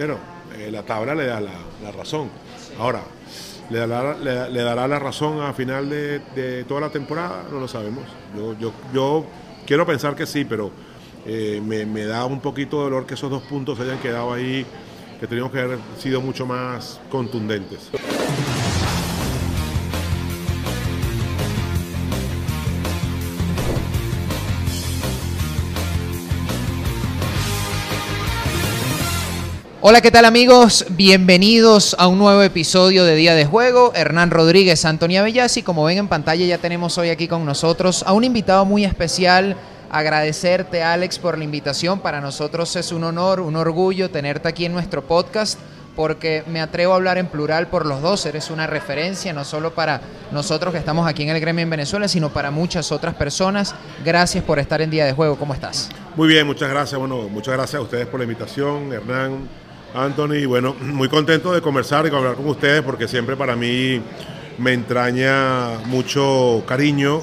Pero eh, la tabla le da la, razón. Ahora, ¿le dará, la razón a final de, toda la temporada? No lo sabemos. Yo quiero pensar que sí, pero eh, me, me, da un poquito de dolor que esos dos puntos hayan quedado ahí, que teníamos que haber sido mucho más contundentes. Hola, ¿qué tal amigos? Bienvenidos a un nuevo episodio de Día de Juego. Hernán Rodríguez, Antonia y Como ven en pantalla ya tenemos hoy aquí con nosotros a un invitado muy especial. Agradecerte Alex por la invitación. Para nosotros es un honor, un orgullo tenerte aquí en nuestro podcast porque me atrevo a hablar en plural por los dos. Eres una referencia no solo para nosotros que estamos aquí en el gremio en Venezuela, sino para muchas otras personas. Gracias por estar en Día de Juego. ¿Cómo estás? Muy bien, muchas gracias. Bueno, muchas gracias a ustedes por la invitación, Hernán Anthony, bueno, muy contento de conversar y hablar con ustedes porque siempre para mí me entraña mucho cariño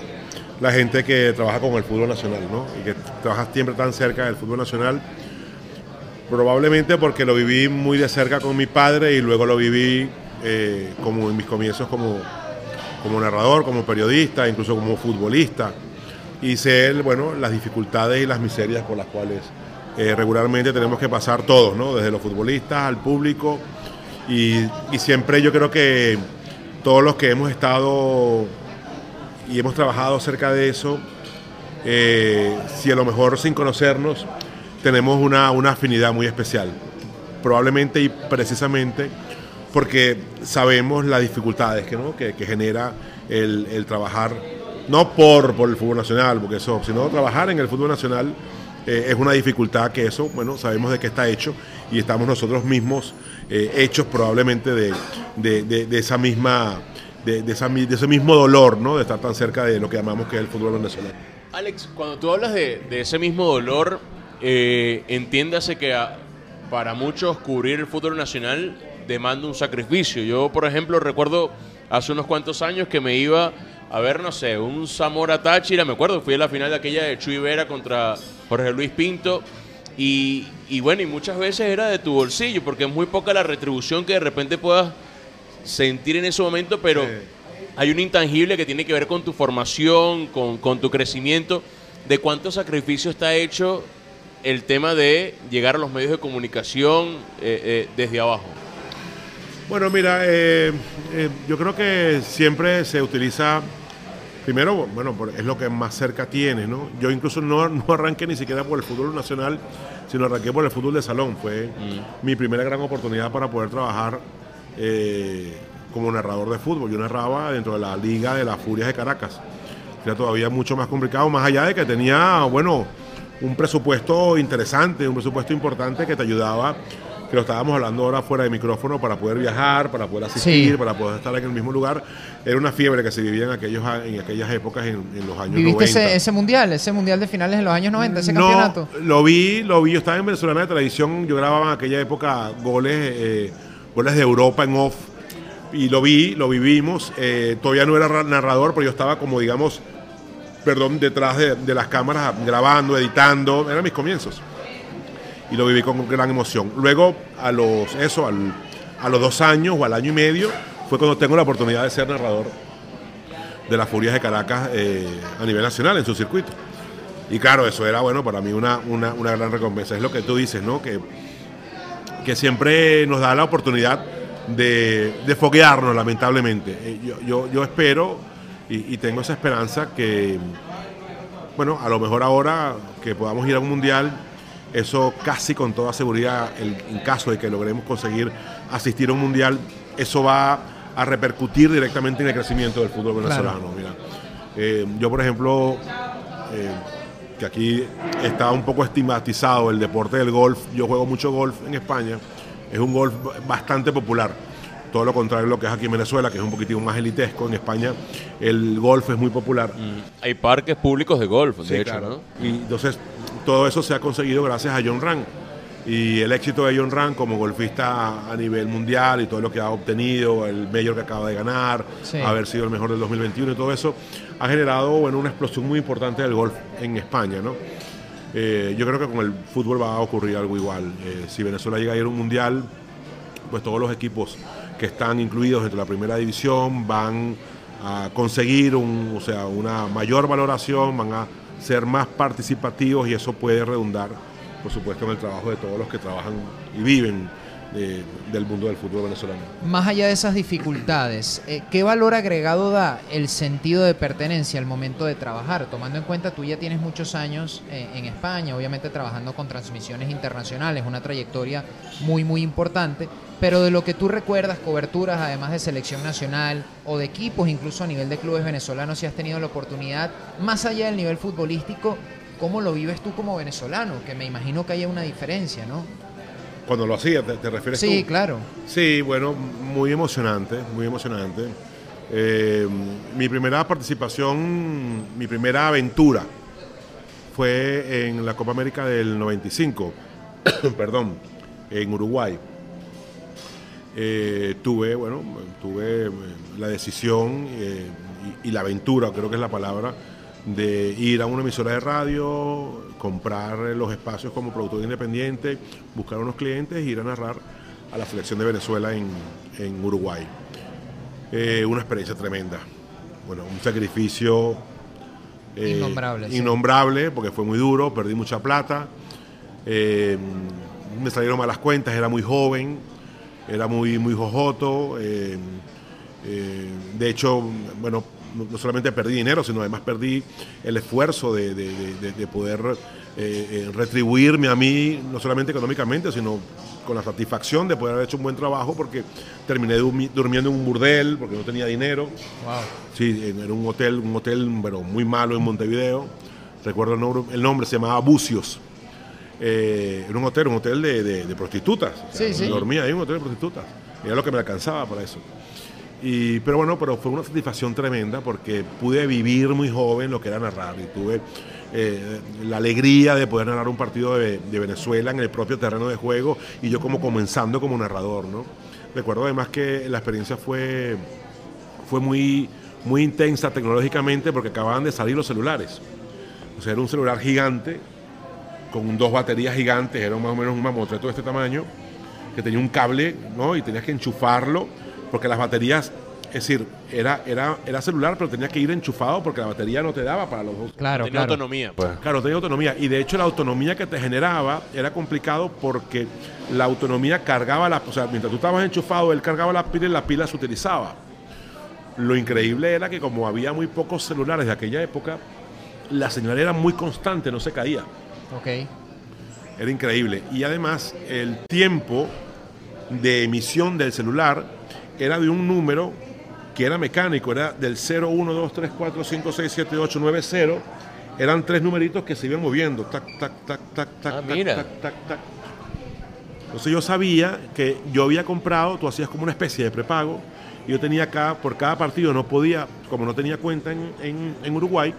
la gente que trabaja con el fútbol nacional, ¿no? Y que trabaja siempre tan cerca del fútbol nacional. Probablemente porque lo viví muy de cerca con mi padre y luego lo viví eh, como en mis comienzos como, como narrador, como periodista, incluso como futbolista. Y sé, bueno, las dificultades y las miserias por las cuales eh, regularmente tenemos que pasar todos, ¿no? desde los futbolistas al público y, siempre yo creo que todos los que hemos estado y hemos trabajado cerca de eso, eh, si a lo mejor sin conocernos tenemos una, afinidad muy especial, probablemente y precisamente porque sabemos las dificultades que, ¿no? que, genera el, trabajar, no por, por el fútbol nacional, porque eso, sino trabajar en el fútbol nacional eh, es una dificultad que eso, bueno, sabemos de qué está hecho y estamos nosotros mismos eh, hechos probablemente de, esa misma, de, ese mismo dolor, ¿no? De estar tan cerca de lo que llamamos que es el fútbol venezolano. Alex, cuando tú hablas de, ese mismo dolor, eh, entiéndase que para muchos cubrir el fútbol nacional demanda un sacrificio. Yo, por ejemplo, recuerdo hace unos cuantos años que me iba a ver, no sé, un Zamora Táchira, me acuerdo, fui a la final de aquella de Chuy Vera contra Jorge Luis Pinto. Y, bueno, y muchas veces era de tu bolsillo, porque es muy poca la retribución que de repente puedas sentir en ese momento, pero hay un intangible que tiene que ver con tu formación, con, tu crecimiento, de cuánto sacrificio está hecho el tema de llegar a los medios de comunicación eh, eh, desde abajo. Bueno, mira, eh, yo creo que siempre se utiliza Primero, bueno, es lo que más cerca tiene, ¿no? Yo incluso no, no arranqué ni siquiera por el fútbol nacional, sino arranqué por el fútbol de salón. Fue mm. mi primera gran oportunidad para poder trabajar eh, como narrador de fútbol. Yo narraba dentro de la Liga de las Furias de Caracas. Era todavía mucho más complicado, más allá de que tenía, bueno, un presupuesto interesante, un presupuesto importante que te ayudaba que lo estábamos hablando ahora fuera de micrófono, para poder viajar, para poder asistir, para poder estar en el mismo lugar. Era una fiebre que se vivía en, aquellos, en aquellas épocas, en, los años ¿Viviste 90. Ese, ese mundial, ese mundial de finales en los años 90, ese no, campeonato? lo vi, lo vi. Yo estaba en Venezuela de televisión, yo grababa en aquella época goles, eh, goles de Europa en off. Y lo vi, lo vivimos. Eh, todavía no era narrador, pero yo estaba como, digamos, perdón, detrás de, de las cámaras, grabando, editando. Eran mis comienzos y lo viví con gran emoción. Luego, a los, eso, a los dos años o al año y medio, fue cuando tengo la oportunidad de ser narrador de las Furias de Caracas eh, a nivel nacional en su circuito. Y claro, eso era, bueno, para mí una, una, gran recompensa. Es lo que tú dices, ¿no? Que, que siempre nos da la oportunidad de, de foguearnos, lamentablemente. Eh, yo, yo, yo espero y, y, tengo esa esperanza que, bueno, a lo mejor ahora que podamos ir a un mundial eso casi con toda seguridad, en caso de que logremos conseguir asistir a un mundial, eso va a repercutir directamente en el crecimiento del fútbol venezolano. Mira, eh, yo, por ejemplo, eh, que aquí está un poco estigmatizado el deporte del golf, yo juego mucho golf en España, es un golf bastante popular. Todo lo contrario a lo que es aquí en Venezuela, que es un poquitito más elitesco. En España el golf es muy popular. Mm. Hay parques públicos de golf, de hecho, ¿no? Y entonces todo eso se ha conseguido gracias a John Ran. Y el éxito de John Ran como golfista a nivel mundial y todo lo que ha obtenido, el mayor que acaba de ganar, haber sido el mejor del 2021 y todo eso, ha generado bueno, una explosión muy importante del golf en España. ¿no? Eh, yo creo que con el fútbol va a ocurrir algo igual. Eh, si Venezuela llega a ir a un mundial, pues todos los equipos que están incluidos entre la primera división van a conseguir un, o sea, una mayor valoración, van a ser más participativos y eso puede redundar, por supuesto, en el trabajo de todos los que trabajan y viven de- del mundo del fútbol venezolano. Más allá de esas dificultades, eh, ¿qué valor agregado da el sentido de pertenencia al momento de trabajar? Tomando en cuenta, tú ya tienes muchos años eh, en España, obviamente trabajando con transmisiones internacionales, una trayectoria muy, muy importante, pero de lo que tú recuerdas, coberturas además de selección nacional o de equipos, incluso a nivel de clubes venezolanos, si has tenido la oportunidad, más allá del nivel futbolístico, ¿cómo lo vives tú como venezolano? Que me imagino que haya una diferencia, ¿no? Cuando lo hacía, ¿te, te refieres Sí, tú? claro. Sí, bueno, muy emocionante, muy emocionante. Eh, mi primera participación, mi primera aventura fue en la Copa América del 95, perdón, en Uruguay. Eh, tuve, bueno, tuve eh, la decisión eh, y, y la aventura, creo que es la palabra, de ir a una emisora de radio, comprar los espacios como productor independiente, buscar unos clientes e ir a narrar a la selección de Venezuela en, en Uruguay. Eh, una experiencia tremenda. Bueno, un sacrificio eh, Innombrable, sí. innombrable, porque fue muy duro, perdí mucha plata. Eh, me salieron malas cuentas, era muy joven, era muy, muy jojoto. eh, de hecho, bueno, no, solamente perdí dinero, sino además perdí el esfuerzo de, de- de- de- de poder eh, eh, retribuirme a mí, no solamente económicamente, sino con la satisfacción de poder haber hecho un buen trabajo, porque terminé durmi- durmiendo en un burdel, porque no tenía dinero. Wow. Sí, era un hotel, un hotel pero muy malo en Montevideo. Recuerdo el nombre, el nombre se llamaba Bucios. Eh, era un hotel, un hotel de, prostitutas. O sea, Sí, sí. Dormía ahí en un hotel de prostitutas. Era lo que me alcanzaba para eso. Pero bueno, pero fue una satisfacción tremenda porque pude vivir muy joven lo que era narrar y tuve eh, la alegría de poder narrar un partido de, de Venezuela en el propio terreno de juego y yo como comenzando como narrador, ¿no? Recuerdo además que la experiencia fue, fue muy, muy intensa tecnológicamente porque acababan de salir los celulares. O sea, era un celular gigante con dos baterías gigantes, era más o menos un mamotreto de este tamaño, que tenía un cable, ¿no? Y tenías que enchufarlo, porque las baterías, es decir, era, era, era celular, pero tenía que ir enchufado porque la batería no te daba para los dos. Claro, Tenía claro. autonomía, pues. Claro, tenía autonomía. Y de hecho la autonomía que te generaba era complicado porque la autonomía cargaba la... O sea, mientras tú estabas enchufado, él cargaba la pila y la pila se utilizaba. Lo increíble era que como había muy pocos celulares de aquella época, la señal era muy constante, no se caía. Ok. Era increíble. Y además el tiempo de emisión del celular era de un número que era mecánico, era del 0, 1, 2, 3, 4, 5, 6, 7, 8, 9, 0. Eran tres numeritos que se iban moviendo. Tac, tac, tac, tac, tac, Ah, tac, mira. tac, tac, tac. Entonces yo sabía que yo había comprado, tú hacías como una especie de prepago, y yo tenía acá, por cada partido no podía, como no tenía cuenta en, en- en Uruguay,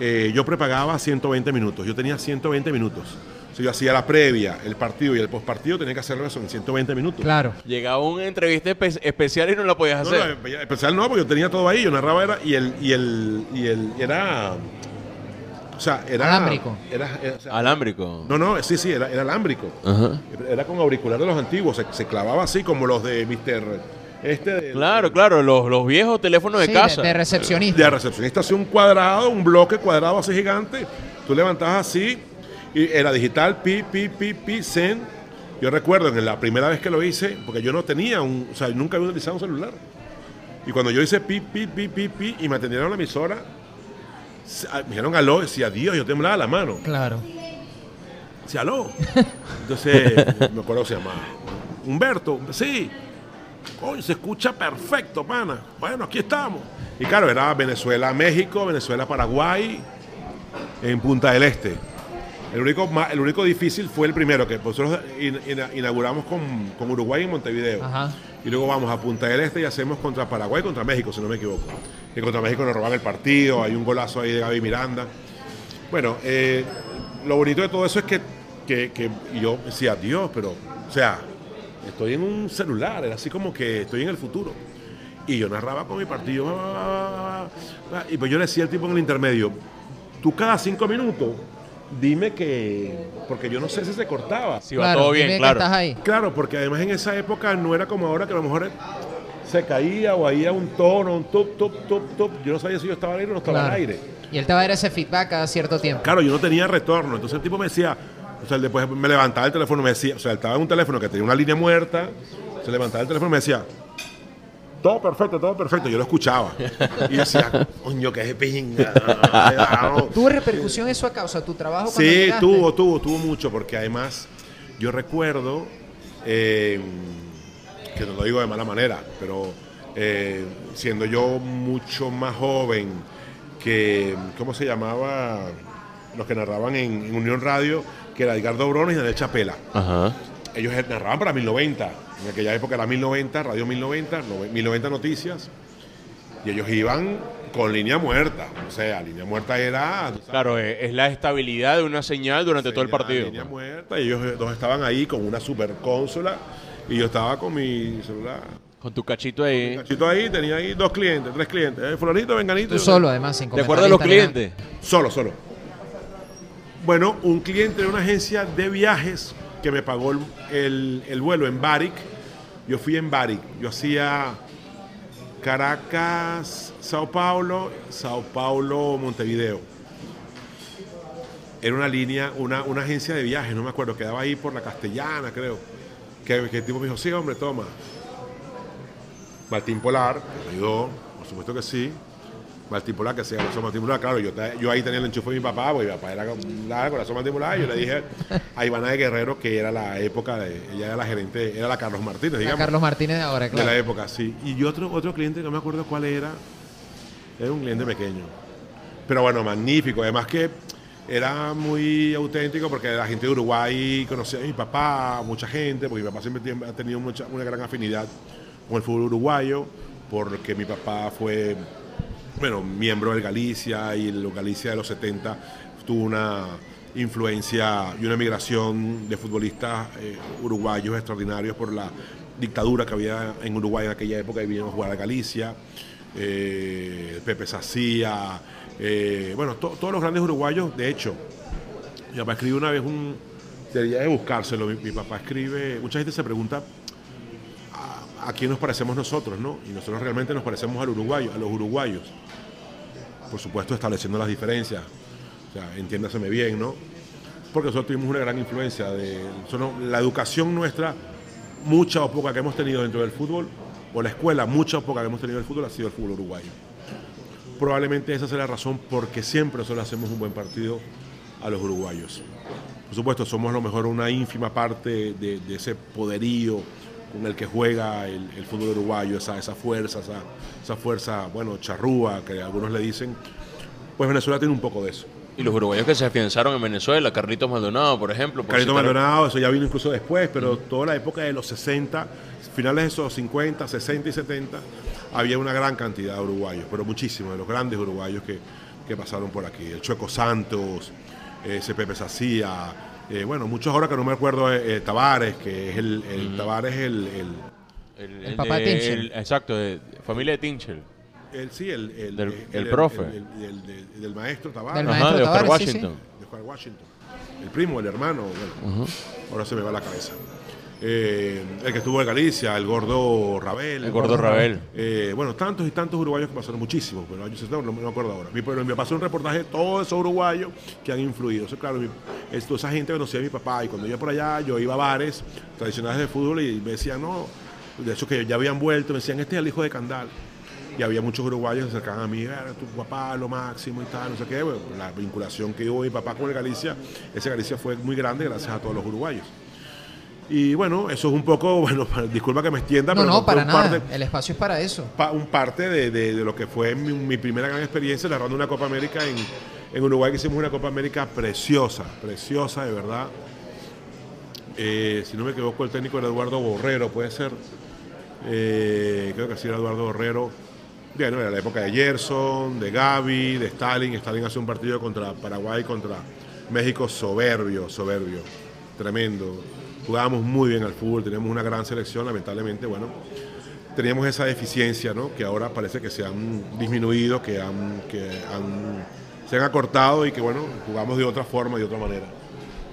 eh, yo prepagaba 120 minutos. Yo tenía 120 minutos. Si yo hacía la previa, el partido y el postpartido, tenía que hacerlo eso en 120 minutos. Claro. Llegaba una entrevista espe- especial y no la podías No, hacer. no, especial no, porque yo tenía todo ahí, yo narraba era, y el, y el, y el, era, o sea, era... Alámbrico. Era, era- o sea, Alámbrico. no, no, sí, sí, era, era alámbrico. Ajá. Era con auricular de los antiguos, se, se clavaba así como los de Mr. Este de, Claro, claro, los, los viejos teléfonos de Sí, casa. de, de recepcionista. de recepcionista, así un cuadrado, un bloque cuadrado así gigante. Tú levantabas así y era digital, pi, pi, pi, pi, zen. Yo recuerdo en la primera vez que lo hice, porque yo no tenía un, o sea, nunca había utilizado un celular. Y cuando yo hice pi, pi, pi, pi, pi, y me atendieron a la emisora, ah, me dijeron aló, decía Dios, yo temblaba la mano. Claro. Decía aló. Entonces, me acuerdo que se llamaba Humberto, sí. Coño, se escucha perfecto, pana. Bueno, aquí estamos. Y claro, era Venezuela, México, Venezuela, Paraguay, en Punta del Este. El único, el único difícil fue el primero, que nosotros in- ina- inauguramos con, con Uruguay en Montevideo. Ajá. Y luego vamos a Punta del Este y hacemos contra Paraguay y contra México, si no me equivoco. Y contra México nos roban el partido, hay un golazo ahí de Gaby Miranda. Bueno, eh, lo bonito de todo eso es que, que- que yo decía, Dios, pero, o sea, estoy en un celular, era así como que estoy en el futuro. Y yo narraba con mi partido. ah, ah, ah, ah, Y pues yo le decía al tipo en el intermedio, tú cada cinco minutos dime que, porque yo no sé si se cortaba. Si va Claro, todo dime bien, que claro. estás ahí. Claro, porque además en esa época no era como ahora que a lo mejor se caía o había un tono, un tup, tup, tup, tup. Yo no sabía si yo estaba al aire o no estaba Claro. al aire. Y él te va a dar ese feedback cada cierto tiempo. Claro, yo no tenía retorno. Entonces el tipo me decía, o sea, él después me levantaba el teléfono me decía, o sea, él estaba en un teléfono que tenía una línea muerta, se levantaba el teléfono y me decía, todo perfecto, todo perfecto. Yo lo escuchaba. Y decía, coño, que es pinga. ¿Tuvo repercusión eso a causa de tu trabajo Sí, llegaste? tuvo, tuvo, tuvo mucho, porque además yo recuerdo, eh, que no lo digo de mala manera, pero eh, siendo yo mucho más joven que, ¿cómo se llamaba? Los que narraban en, en Unión Radio, que era Edgardo Brones y Daniel Chapela. Ajá. Ellos narraban para 1090, en aquella época era 1090, Radio 1090, nove- 1090 Noticias, y ellos iban con línea muerta, o sea, línea muerta era... Claro, eh, es la estabilidad de una señal durante todo el partido. Línea muerta, y ellos dos estaban ahí con una super consola y yo estaba con mi celular. Con tu cachito ahí. Cachito ahí, tenía ahí dos clientes, tres clientes. Eh, fulanito, venganito. Tú solo, además, sin ¿De acuerdo a los clientes? Solo, solo. Bueno, un cliente de una agencia de viajes que me pagó el, el- el vuelo en Baric. Yo fui en Baric. Yo hacía Caracas, Sao Paulo, Sao Paulo, Montevideo. Era una línea, una, una agencia de viajes, no me acuerdo, quedaba ahí por la Castellana, creo. Que, el tipo me dijo, sí, hombre, toma. Martín Polar, me ayudó, por supuesto que sí. Martín Polar, que se llama Martín Polar, claro, yo, yo ahí tenía el enchufe de mi papá, porque mi papá era la corazón Martín Polar, y yo le dije a Ivana de Guerrero, que era la época, de, ella era la gerente, era la Carlos Martínez, digamos, Carlos Martínez de ahora, de la claro. época, sí. Y yo otro, otro cliente no me acuerdo cuál era, era un cliente pequeño. Pero bueno, magnífico, además que era muy auténtico porque la gente de Uruguay conocía a mi papá, mucha gente, porque mi papá siempre ha tenido mucha, una gran afinidad con el fútbol uruguayo, porque mi papá fue, bueno, miembro del Galicia y el Galicia de los 70 tuvo una influencia y una migración de futbolistas eh, uruguayos extraordinarios por la dictadura que había en Uruguay en aquella época y vinieron a jugar a Galicia, eh, Pepe Sacía, eh, bueno, to- todos los grandes uruguayos, de hecho, mi papá escribe una vez un, debería de buscárselo, mi papá escribe, mucha gente se pregunta a, quién nos parecemos nosotros, ¿no? Y nosotros realmente nos parecemos al uruguayo, a los uruguayos. Por supuesto, estableciendo las diferencias, o sea, entiéndaseme bien, ¿no? Porque nosotros tuvimos una gran influencia de nosotros- la educación nuestra, mucha o poca que hemos tenido dentro del fútbol, o la escuela, mucha o poca que hemos tenido del fútbol, ha sido el fútbol uruguayo. Probablemente esa sea la razón porque siempre nosotros hacemos un buen partido a los uruguayos. Por supuesto, somos a lo mejor una ínfima parte de, de ese poderío con el que juega el, el fútbol uruguayo, esa, esa fuerza, esa, esa fuerza, bueno, charrúa, que algunos le dicen. Pues Venezuela tiene un poco de eso. Y los uruguayos que se afianzaron en Venezuela, Carlitos Maldonado, por ejemplo. por Carlito citar- Maldonado, eso ya vino incluso después, pero toda la época de los 60, finales de esos 50, 60 y 70, había una gran cantidad de uruguayos, pero muchísimos, de los grandes uruguayos que, que pasaron por aquí. El Chueco Santos, eh, ese Pepe Sacía, eh, bueno, muchos ahora que no me acuerdo, eh, eh, Tavares, que es el, el Tavares, el, el, El, El papá de Tinchel. el- exacto, de familia de Tinchel. el- sí, el, el, Del- el- el profe. el- el- el- del- del maestro Tavares. Del Ajá, maestro de Oscar Tavares, sí, sí. Washington. de Juan Washington. El primo, el hermano, bueno, ahora se me va la cabeza. Eh, el que estuvo en Galicia, el gordo Rabel. El gordo Rabel. Eh, bueno, tantos y tantos uruguayos que pasaron muchísimos, pero años 60, no, no me acuerdo ahora. Mi, pero me pasó un reportaje de todos esos uruguayos que han influido. Eso, claro, mi- esa gente conocía a mi papá y cuando yo iba por allá, yo iba a bares tradicionales de fútbol y me decían, no, de hecho que ya habían vuelto, me decían, este es el hijo de Candal. Y había muchos uruguayos que se acercaban a mí, "Ah, tu papá, lo máximo y tal, no sé qué. Bueno, la vinculación que hubo mi papá con el Galicia, ese Galicia fue muy grande gracias a todos los uruguayos. Y bueno, eso es un poco, bueno, disculpa que me extienda, No, pero no, para nada. parte- El espacio es para eso. pa- un parte de, de- de lo que fue mi, mi primera gran experiencia narrando una Copa América en, en Uruguay, que hicimos una Copa América preciosa, preciosa de verdad. Eh, si no me equivoco, el técnico era Eduardo Borrero, puede ser. Eh, creo que sí era Eduardo Borrero. Bueno, era la época de Gerson, de Gaby, de Stalin. Stalin hace un partido contra Paraguay, contra México soberbio, soberbio, tremendo. Jugábamos muy bien al fútbol, teníamos una gran selección, lamentablemente, bueno, teníamos esa deficiencia, ¿no? Que ahora parece que se han disminuido, que han, que han se han acortado y que, bueno, jugamos de otra forma, de otra manera.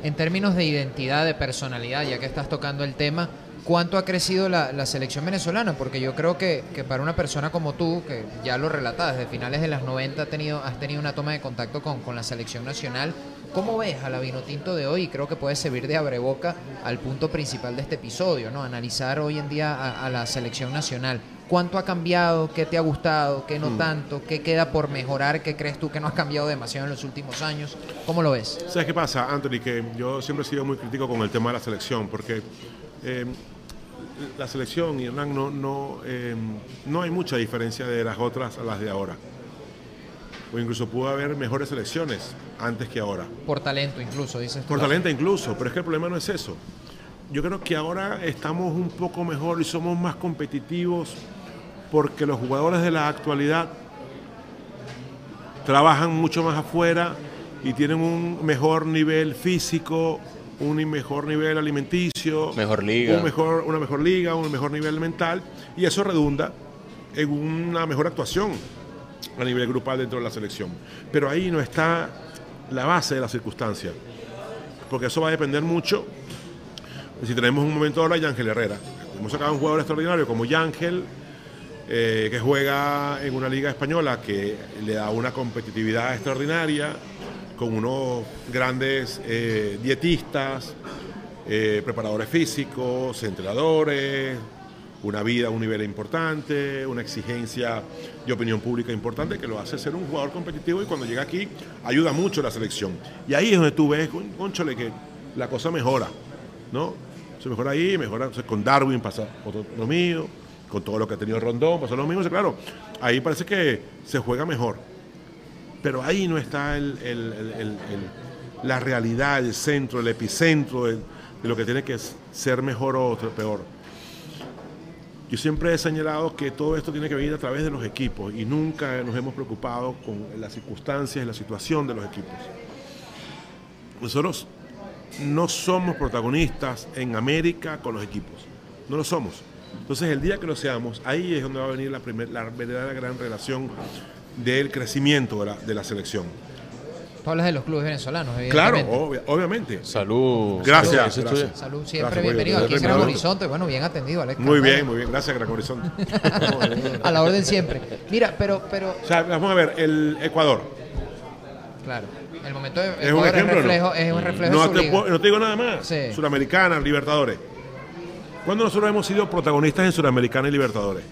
En términos de identidad, de personalidad, ya que estás tocando el tema, ¿cuánto ha crecido la, la selección venezolana? Porque yo creo que, que, para una persona como tú, que ya lo relatas, desde finales de las 90 has tenido, has tenido una toma de contacto con, con la selección nacional, ¿cómo ves a la Vinotinto de hoy? Creo que puede servir de abreboca al punto principal de este episodio, ¿no? Analizar hoy en día a, a la selección nacional. ¿Cuánto ha cambiado? ¿Qué te ha gustado? ¿Qué no mm. tanto? ¿Qué queda por mejorar? ¿Qué crees tú que no ha cambiado demasiado en los últimos años? ¿Cómo lo ves? ¿Sabes qué pasa, Anthony? Que yo siempre he sido muy crítico con el tema de la selección, porque eh, la selección, y Hernán, no, no, eh, no hay mucha diferencia de las otras a las de ahora. O incluso pudo haber mejores selecciones antes que ahora. Por talento incluso, dices tú. Por talento incluso, pero es que el problema no es eso. Yo creo que ahora estamos un poco mejor y somos más competitivos porque los jugadores de la actualidad trabajan mucho más afuera y tienen un mejor nivel físico, un mejor nivel alimenticio, mejor liga. Un mejor, una mejor liga, un mejor nivel mental, y eso redunda en una mejor actuación a nivel grupal dentro de la selección. Pero ahí no está la base de la circunstancia, porque eso va a depender mucho. Si tenemos un momento ahora, Yángel Herrera. Hemos sacado un jugador extraordinario como Yángel, eh, que juega en una liga española que le da una competitividad extraordinaria, con unos grandes eh, dietistas, eh, preparadores físicos, entrenadores, una vida un nivel importante, una exigencia de opinión pública importante que lo hace ser un jugador competitivo y cuando llega aquí ayuda mucho a la selección. Y ahí es donde tú ves, conchole, que la cosa mejora, ¿no? Se mejora ahí, mejora con Darwin pasa lo mío, con todo lo que ha tenido Rondón, pasó lo mismo, claro, ahí parece que se juega mejor. Pero ahí no está la realidad, el centro, el epicentro de, lo que tiene que ser mejor o peor. Yo siempre he señalado que todo esto tiene que venir a través de los equipos y nunca nos hemos preocupado con las circunstancias y la situación de los equipos. Nosotros no somos protagonistas en América con los equipos, no lo somos. Entonces, el día que lo seamos, ahí es donde va a venir la, primer, la verdadera gran relación del crecimiento de la, de la selección. Tú hablas de los clubes venezolanos, Claro, obviamente. Salud. Gracias. Salud, siempre bienvenido. Aquí en Gran Horizonte, bueno, bien atendido, Alex. Muy bien, muy bien. Gracias, Gran Horizonte. a la orden siempre. Mira, pero, pero... O sea, vamos a ver, el Ecuador. Claro. El momento de ¿Es un ejemplo, reflejo, no? es un reflejo no, de su te, no te digo nada más. Sí. Suramericana, Libertadores. ¿Cuándo nosotros hemos sido protagonistas en Suramericana y Libertadores?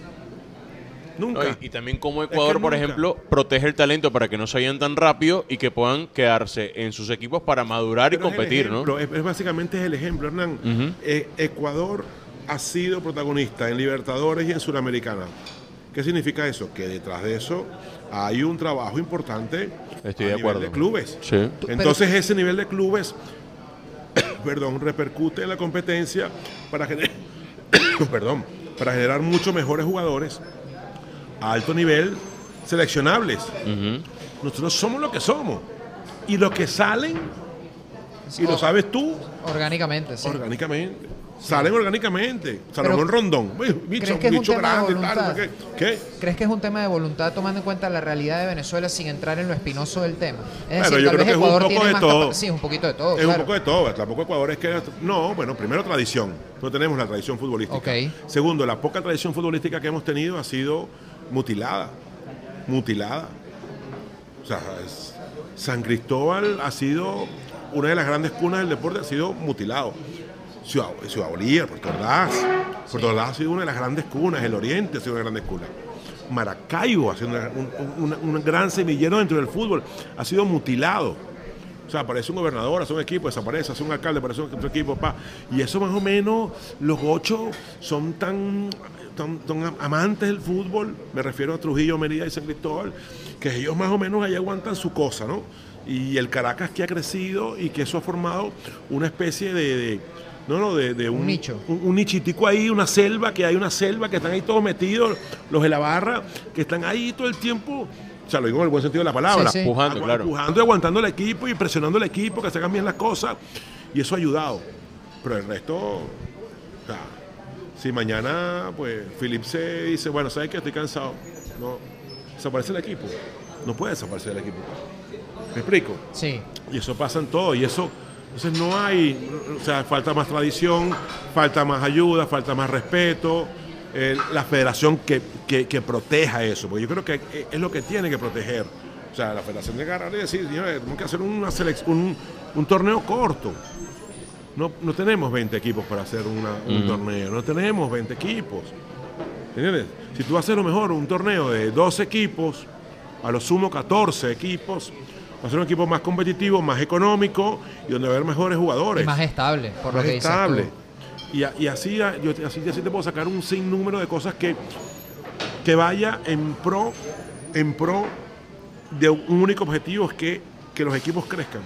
Nunca. No, y, y, también como Ecuador, es por ejemplo, protege el talento para que no se vayan tan rápido y que puedan quedarse en sus equipos para madurar Pero y competir, ¿no? Es, es, básicamente es el ejemplo, Hernán. Uh -huh. eh, Ecuador ha sido protagonista en Libertadores y en Suramericana. ¿Qué significa eso? Que detrás de eso hay un trabajo importante Estoy a de nivel acuerdo. de clubes. Sí. Entonces ese nivel de clubes, perdón, repercute en la competencia para generar, perdón, para generar mucho mejores jugadores a alto nivel seleccionables. Uh -huh. Nosotros somos lo que somos. Y lo que salen, y lo sabes tú. Orgánicamente, sí. Orgánicamente. Salen orgánicamente. Salomón Rondón. Bicho, un bicho grande, tal, ¿qué? ¿qué? ¿Crees que es un tema de voluntad tomando en cuenta la realidad de Venezuela sin entrar en lo espinoso del tema? Es decir, yo creo que Ecuador es un poco de todo. Sí, es un poquito de todo. Es claro. un poco de todo. Tampoco Ecuador es que. No, bueno, primero tradición. No tenemos la tradición futbolística. Okay. Segundo, la poca tradición futbolística que hemos tenido ha sido mutilada. Mutilada. O sea, es, San Cristóbal ha sido una de las grandes cunas del deporte, ha sido mutilado. Ciudad, Ciudad Bolívar, Puerto Ordaz. Puerto Ordaz ha sido una de las grandes cunas, el Oriente ha sido una de las grandes cunas. Maracaibo ha sido una, un, un, un, gran semillero dentro del fútbol, ha sido mutilado. O sea, aparece un gobernador, hace un equipo, desaparece, hace un alcalde, aparece otro equipo, pa. Y eso más o menos, los ocho son tan, tan amantes del fútbol, me refiero a Trujillo, Mérida y San Cristóbal, que ellos más o menos ahí aguantan su cosa, ¿no? Y el Caracas que ha crecido y que eso ha formado una especie de, de no, no, de, de un, un, nicho. Un, un, nichitico ahí, una selva, que hay una selva, que están ahí todos metidos, los de la barra, que están ahí todo el tiempo, o sea, lo digo en el buen sentido de la palabra, sí, sí. Pujando, claro. empujando y aguantando el equipo y presionando el equipo, que se hagan bien las cosas, y eso ha ayudado. Pero el resto, o sea, si mañana, pues, Philip se dice, bueno, ¿sabes qué? Estoy cansado, no, desaparece el equipo, no puede desaparecer el equipo. ¿Me explico? Sí. Y eso pasa en todo. Y eso, entonces no hay, o sea, falta más tradición, falta más ayuda, falta más respeto. eh, la federación que, que- que proteja eso, porque yo creo que es lo que tiene que proteger. O sea, la federación de agarrar y decir, señores, tenemos que hacer una selec- un, un torneo corto. No, no tenemos 20 equipos para hacer una- un torneo, no tenemos 20 equipos. ¿Entiendes? Si tú haces lo mejor, un torneo de 12 equipos, a lo sumo 14 equipos, va a ser un equipo más competitivo, más económico y donde va a haber mejores jugadores. Y más estable, por lo que dices estable. tú. Y, a- y así, yo, así, así te puedo sacar un sinnúmero de cosas que, que vaya en pro, en pro de un único objetivo, es que, que los equipos crezcan,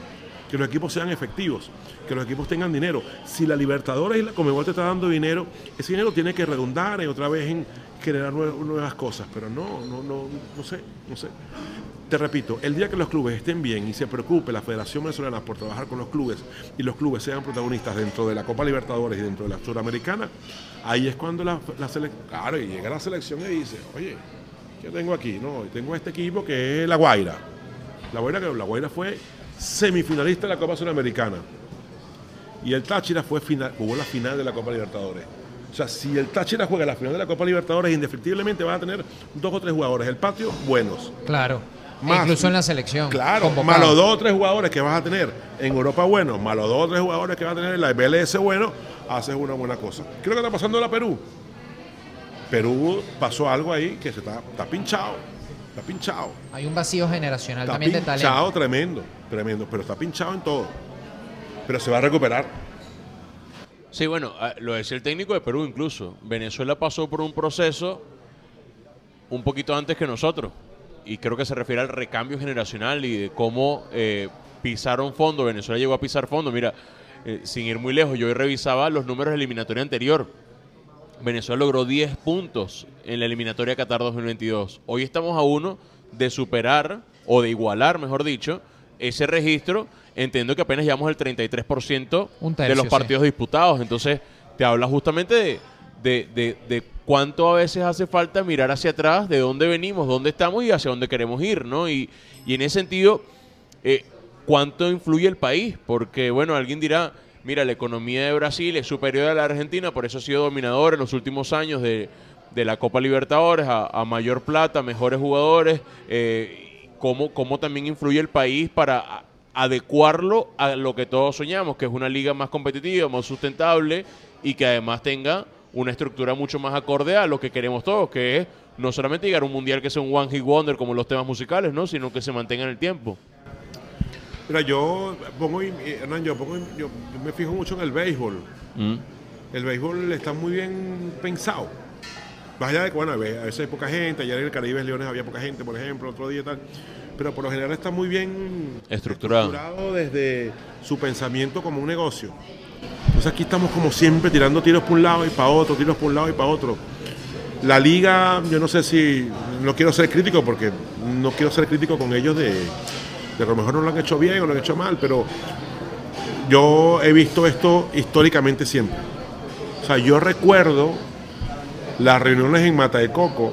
que los equipos sean efectivos, que los equipos tengan dinero. Si la Libertadores y la Comebol te está dando dinero, ese dinero tiene que redundar en otra vez en generar nue- nuevas cosas, pero no, no, no, no sé, no sé. Te repito, el día que los clubes estén bien y se preocupe la Federación Venezolana por trabajar con los clubes y los clubes sean protagonistas dentro de la Copa Libertadores y dentro de la Suramericana, ahí es cuando la, selección, claro, y llega la selección y dice, oye, ¿qué tengo aquí? No, tengo este equipo que es La Guaira. La Guaira, La Guaira fue semifinalista de la Copa Suramericana. Y el Táchira fue final, jugó la final de la Copa Libertadores. O sea, si el Táchira juega la final de la Copa Libertadores, indefectiblemente va a tener dos o tres jugadores del patio buenos. Claro. E incluso en la selección. Claro, más los dos o tres jugadores que vas a tener en Europa bueno, más los dos o tres jugadores que vas a tener en la MLS bueno, haces una buena cosa. ¿Qué es lo que está pasando en la Perú? Perú pasó algo ahí que se está, está pinchado, está pinchado. Hay un vacío generacional Está también de pinchado talento. tremendo, tremendo, pero está pinchado en todo. Pero se va a recuperar. Sí, bueno, ah, lo decía el técnico de Perú incluso. Venezuela pasó por un proceso un poquito antes que nosotros. Y creo que se refiere al recambio generacional y de cómo eh, pisaron fondo. Venezuela llegó a pisar fondo. Mira, eh, sin ir muy lejos, yo hoy revisaba los números de la eliminatoria anterior. Venezuela logró 10 puntos en la eliminatoria Qatar 2022. Hoy estamos a uno de superar, o de igualar, mejor dicho, ese registro. Entiendo que apenas llevamos el 33% Un de los sí. partidos disputados. Entonces, te habla justamente de, de, de- de cuánto a veces hace falta mirar hacia atrás, de dónde venimos, dónde estamos y hacia dónde queremos ir, ¿no? Y, y en ese sentido, eh, ¿cuánto influye el país? Porque, bueno, alguien dirá, mira, la economía de Brasil es superior a la Argentina, por eso ha sido dominador en los últimos años de, de la Copa Libertadores, a, mayor plata, mejores jugadores, eh, cómo, cómo también influye el país para adecuarlo a lo que todos soñamos, que es una liga más competitiva, más sustentable y que además tenga una estructura mucho más acorde a lo que queremos todos, que es no solamente llegar a un mundial que sea un one hit wonder como los temas musicales, ¿no? sino que se mantenga en el tiempo. Mira, yo pongo, y, Hernán, yo, pongo, yo, yo me fijo mucho en el béisbol. El béisbol está muy bien pensado. Más allá de que, bueno, a veces hay poca gente, ayer en el Caribe Leones había poca gente, por ejemplo, otro día y tal. Pero por lo general está muy bien Estructurado. desde su pensamiento como un negocio. Entonces aquí estamos como siempre tirando tiros para un lado y para otro, tiros para un lado y para otro. La liga, yo no sé si, no quiero ser crítico porque no quiero ser crítico con ellos de que a lo mejor no lo han hecho bien o lo han hecho mal, pero yo he visto esto históricamente siempre. O sea, yo recuerdo las reuniones en Mata de Coco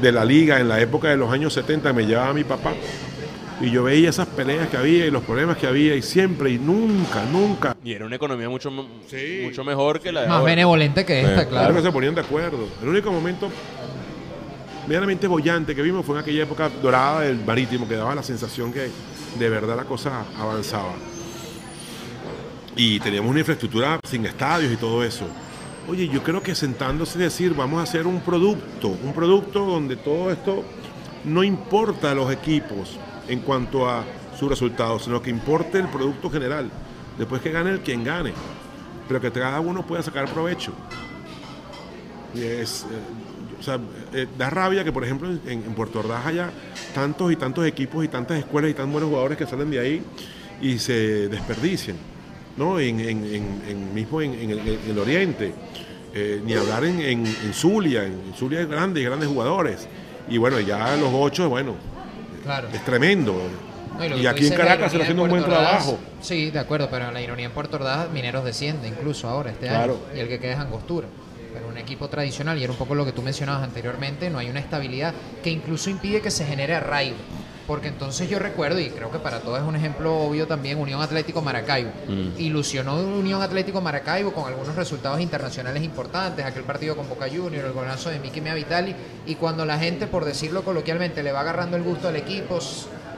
de la liga en la época de los años 70, me llevaba mi papá y yo veía esas peleas que había y los problemas que había y siempre y nunca, nunca. Y era una economía mucho, Sí. mucho mejor que la de Más ahora. benevolente que esta, Sí, Claro claro. que se ponían de acuerdo. El único momento medianamente bollante que vimos fue en aquella época dorada del marítimo, que daba la sensación que de verdad la cosa avanzaba. Y teníamos una infraestructura sin estadios y todo eso. Oye, yo creo que sentándose y decir, vamos a hacer un producto, un producto donde todo esto no importa a los equipos en cuanto a sus resultados, sino que importe el producto general. Después que gane el quien gane, pero que cada uno pueda sacar provecho. Y es, eh, sea, eh, da rabia que, por ejemplo, en, en Puerto Ordaz haya tantos y tantos equipos y tantas escuelas y tan buenos jugadores que salen de ahí y se desperdicien, ¿no? En, en- en- en- mismo en, el, en el Oriente. Eh, ni hablar en, Zulia. En Zulia hay grandes, grandes jugadores. Y bueno, ya los ocho, bueno, Claro. es tremendo. No, y aquí en Caracas se está haciendo en un buen Ordaz, trabajo. Sí, de acuerdo, pero la ironía en Puerto Ordaz, Mineros desciende incluso ahora, este Claro. año. Y el que queda es Angostura. Pero un equipo tradicional, y era un poco lo que tú mencionabas anteriormente, no hay una estabilidad que incluso impide que se genere arraigo. porque entonces yo recuerdo, y creo que para todos es un ejemplo obvio también, Unión Atlético Maracaibo. Mm. Ilusionó Unión Atlético Maracaibo con algunos resultados internacionales importantes, aquel partido con Boca Junior, el golazo de Miki Mea Vitali, y cuando la gente, por decirlo coloquialmente, le va agarrando el gusto al equipo,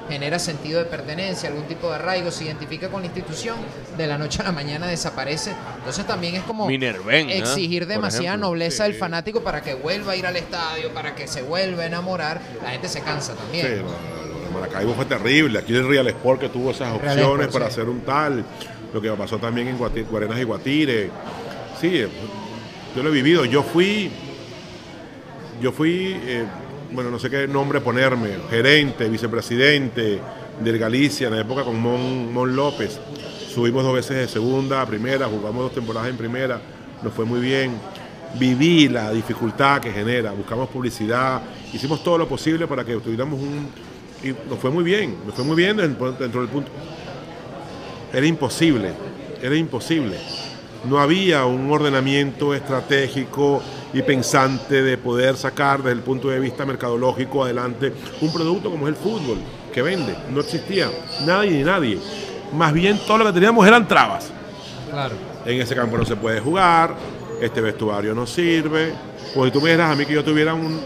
genera sentido de pertenencia, algún tipo de arraigo, se identifica con la institución, de la noche a la mañana desaparece. Entonces también es como Minerven, exigir demasiada ejemplo. nobleza Sí. del fanático para que vuelva a ir al estadio, para que se vuelva a enamorar. La gente se cansa Sí, también. lo- lo de Maracaibo fue terrible. Aquí el Real Sport que tuvo esas opciones Sport, para sí. hacer un tal. Lo que pasó también en Guati- Guarenas y Guatire. Sí, eh, yo lo he vivido. Yo fui, yo fui, eh, bueno, no sé qué nombre ponerme, gerente, vicepresidente del Galicia en la época con Mon, Mon López. Subimos dos veces de segunda a primera, jugamos dos temporadas en primera, nos fue muy bien. Viví la dificultad que genera, buscamos publicidad, hicimos todo lo posible para que tuviéramos un... Y nos fue muy bien, nos fue muy bien dentro, dentro del punto. Era imposible, era imposible. No había un ordenamiento estratégico y pensante de poder sacar desde el punto de vista mercadológico adelante un producto como es el fútbol, que vende. No existía nadie ni nadie. Más bien todo lo que teníamos eran trabas. Claro. En ese campo no se puede jugar, este vestuario no sirve. Pues si tú me dijeras a mí que yo tuviera un-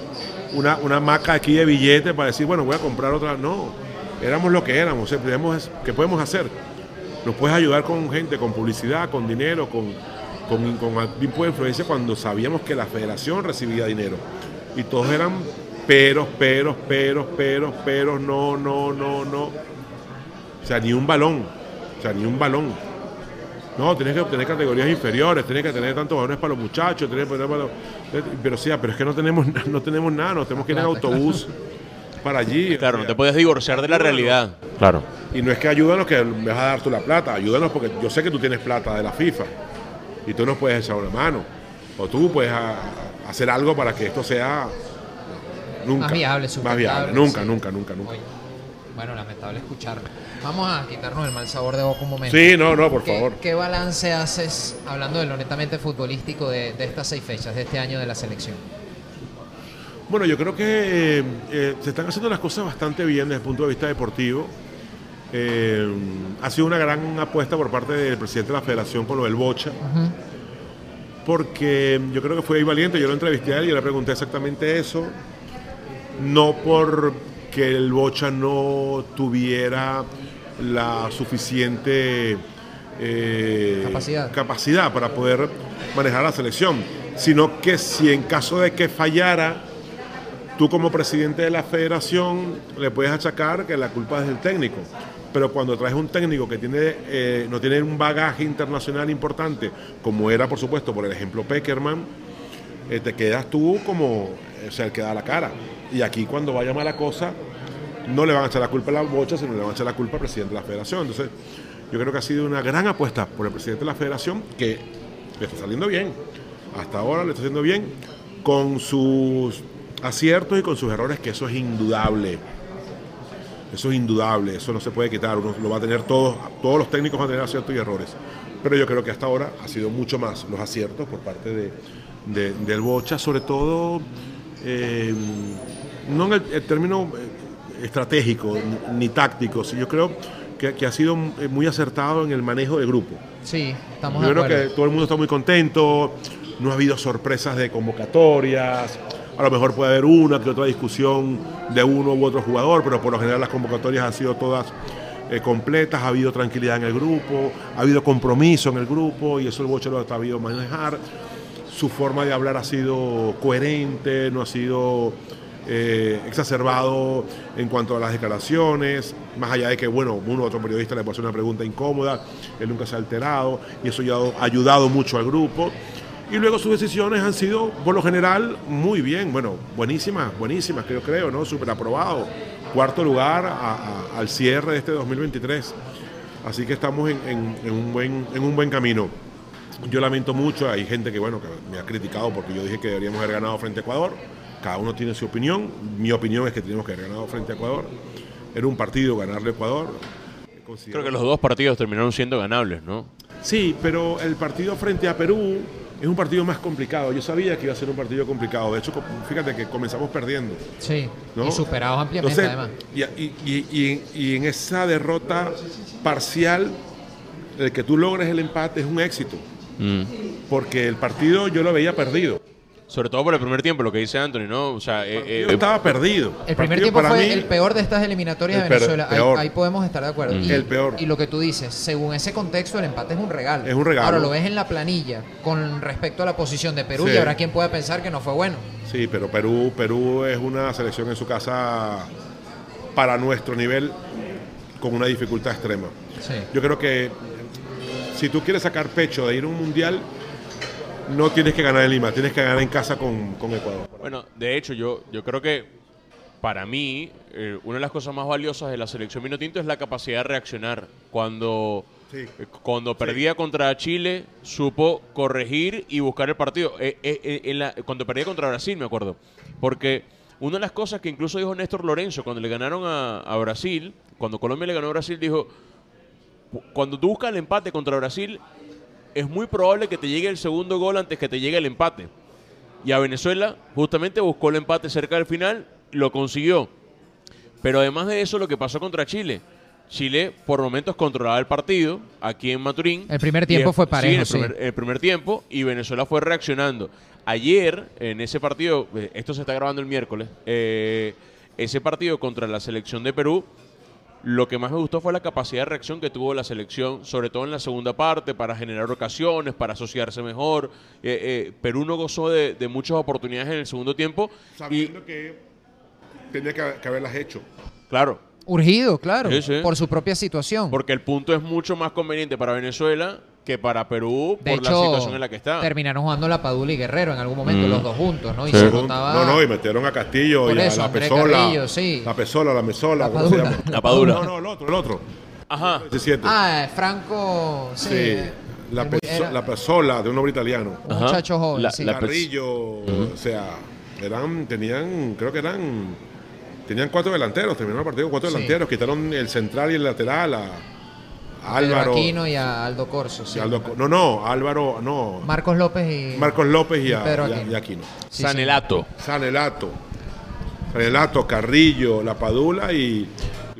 una, una maca aquí de billetes para decir, bueno, voy a comprar otra. No, éramos lo que éramos. o sea, ¿Qué podemos hacer? Nos puedes ayudar con gente, con publicidad, con dinero, con, con, con algún tipo de influencia cuando sabíamos que la federación recibía dinero. Y todos eran peros, peros, peros, peros, peros, no, no, no, no. O sea, ni un balón. O sea, ni un balón. No, tienes que obtener categorías inferiores, tienes que tener tantos balones para los muchachos, tienes que tener para los- Pero sí, pero es que no tenemos, no tenemos nada, nos tenemos que ir en autobús para allí. Claro, o no te puedes divorciar de la realidad. Claro. Y no es que ayúdanos que me vas a dar tú la plata, ayúdanos porque yo sé que tú tienes plata de la FIFA y tú nos puedes echar una mano. O tú puedes a- a hacer algo para que esto sea nunca Más viable, más viable, nunca, sí. nunca, nunca, nunca. Oye, Bueno, lamentable escucharlo. Vamos a quitarnos el mal sabor de boca un momento. Sí, no, no, por ¿Qué, favor. qué balance haces, hablando de lo netamente futbolístico, de, de estas seis fechas, de este año de la selección? Bueno, yo creo que eh, eh, se están haciendo las cosas bastante bien desde el punto de vista deportivo. Eh, ha sido una gran apuesta por parte del presidente de la federación con lo del Bocha, porque yo creo que fue ahí valiente. Yo lo entrevisté a él y yo le pregunté exactamente eso. No porque el Bocha no tuviera la suficiente eh, Capacidad. capacidad para poder manejar la selección, sino que si en caso de que fallara, tú como presidente de la federación le puedes achacar que la culpa es del técnico. Pero cuando traes un técnico que tiene, eh, no tiene un bagaje internacional importante, como era por supuesto por el ejemplo Peckerman, eh, te quedas tú como eh, o sea, el que da la cara. Y aquí cuando vaya mala cosa, no le van a echar la culpa a la bocha, sino le van a echar la culpa al presidente de la federación. Entonces, yo creo que ha sido una gran apuesta por el presidente de la federación que le está saliendo bien. Hasta ahora le está haciendo bien con sus aciertos y con sus errores, que eso es indudable. Eso es indudable, eso no se puede quitar, uno lo va a tener todos, todos los técnicos van a tener aciertos y errores. Pero yo creo que hasta ahora ha sido mucho más los aciertos por parte de, de- del Bocha, sobre todo eh, no en el, el término eh, estratégico ni, ni táctico, yo creo que, que ha sido eh, muy acertado en el manejo del grupo. Sí, estamos Yo de creo acuerdo. que todo el mundo está muy contento, no ha habido sorpresas de convocatorias, a lo mejor puede haber una que otra discusión de uno u otro jugador, pero por lo general las convocatorias han sido todas eh, completas, ha habido tranquilidad en el grupo, ha habido compromiso en el grupo y eso el Boche lo ha sabido manejar. Su forma de hablar ha sido coherente, no ha sido eh, exacerbado en cuanto a las declaraciones, más allá de que, bueno, uno u otro periodista le puede hacer una pregunta incómoda, él nunca se ha alterado y eso ya ha ayudado mucho al grupo. Y luego sus decisiones han sido, por lo general, muy bien, bueno, buenísimas, buenísimas, que yo creo, ¿no? Súper aprobado. Cuarto lugar a- a- al cierre de este 2023. Así que estamos en, en- en un, buen, en un buen camino. Yo lamento mucho, hay gente que, bueno, que me ha criticado porque yo dije que deberíamos haber ganado frente a Ecuador. Cada uno tiene su opinión. Mi opinión es que teníamos que haber ganado frente a Ecuador. Era un partido ganarle a Ecuador. Creo que los dos partidos terminaron siendo ganables, ¿no? Sí, pero el partido frente a Perú es un partido más complicado. Yo sabía que iba a ser un partido complicado. De hecho, fíjate que comenzamos perdiendo. Sí, ¿no? y superados ampliamente Entonces, además. Y, y- y- y- y en esa derrota parcial, el que tú logres el empate es un éxito. Mm. Porque el partido yo lo veía perdido. Sobre todo por el primer tiempo, lo que dice Anthony, ¿no? O sea, eh, eh, estaba perdido. El primer partido tiempo para fue mí- el peor de estas eliminatorias de Venezuela. Ahí, podemos estar de acuerdo. Mm. Y, El peor. Y lo que tú dices, según ese contexto, el empate es un regalo. Es un regalo. Ahora lo ves en la planilla con respecto a la posición de Perú Sí. y habrá quien pueda pensar que no fue bueno. Sí, pero Perú, Perú es una selección en su casa para nuestro nivel con una dificultad extrema. Sí. Yo creo que si tú quieres sacar pecho de ir a un mundial, no tienes que ganar en Lima, tienes que ganar en casa con, con Ecuador. Bueno, de hecho, yo, yo creo que para mí, eh, una de las cosas más valiosas de la selección Minotinto es la capacidad de reaccionar. Cuando, Sí. eh, cuando perdía contra Chile, supo corregir y buscar el partido. Eh, eh, en la- cuando perdía contra Brasil, me acuerdo. Porque una de las cosas que incluso dijo Néstor Lorenzo cuando le ganaron a, a Brasil, cuando Colombia le ganó a Brasil, dijo, cuando tú buscas el empate contra Brasil, es muy probable que te llegue el segundo gol antes que te llegue el empate. Y a Venezuela justamente buscó el empate cerca del final, lo consiguió. Pero además de eso, lo que pasó contra Chile. Chile por momentos controlaba el partido aquí en Maturín. El primer tiempo fue parejo, el sí. primer, el primer tiempo y Venezuela fue reaccionando. Ayer, en ese partido, eh, esto se está grabando el miércoles, eh, ese partido contra la selección de Perú, lo que más me gustó fue la capacidad de reacción que tuvo la selección, sobre todo en la segunda parte, para generar ocasiones, para asociarse mejor. Eh, eh, Perú no gozó de, de muchas oportunidades en el segundo tiempo. Y, Sabiendo que tenía que, que haberlas hecho. claro, Urgido, claro, Sí, sí. por su propia situación. porque el punto es mucho más conveniente para Venezuela que para Perú de por hecho, la situación en la que está. terminaron jugando la Padula y Guerrero en algún momento, Mm. los dos juntos, ¿no? Y Sí. se notaba... No, no, y metieron a Castillo Por y a eso, la André Pesola. Carrillo, sí. La Pesola, la Mesola. La ¿cómo se Padula. llama? La Padula. No, no, el otro, el otro. Ajá. 17. Ah, Franco, sí. sí. La, Peso- la Pesola de un nombre italiano. un Ajá. muchacho joven, La- sí. la- Carrillo, o sea, eran, tenían, creo que eran, tenían cuatro delanteros, terminaron el partido con cuatro Sí. delanteros, quitaron el central y el lateral a, a Álvaro. Aquino y a Aldo Corso, sí. y Aldo Co- no, no, Álvaro, no, Marcos López y... Marcos López y, a, Pedro y a- Aquino. y Aquino. Sí, Sanelato. Sanelato, Sanelato, Carrillo, La Padula y,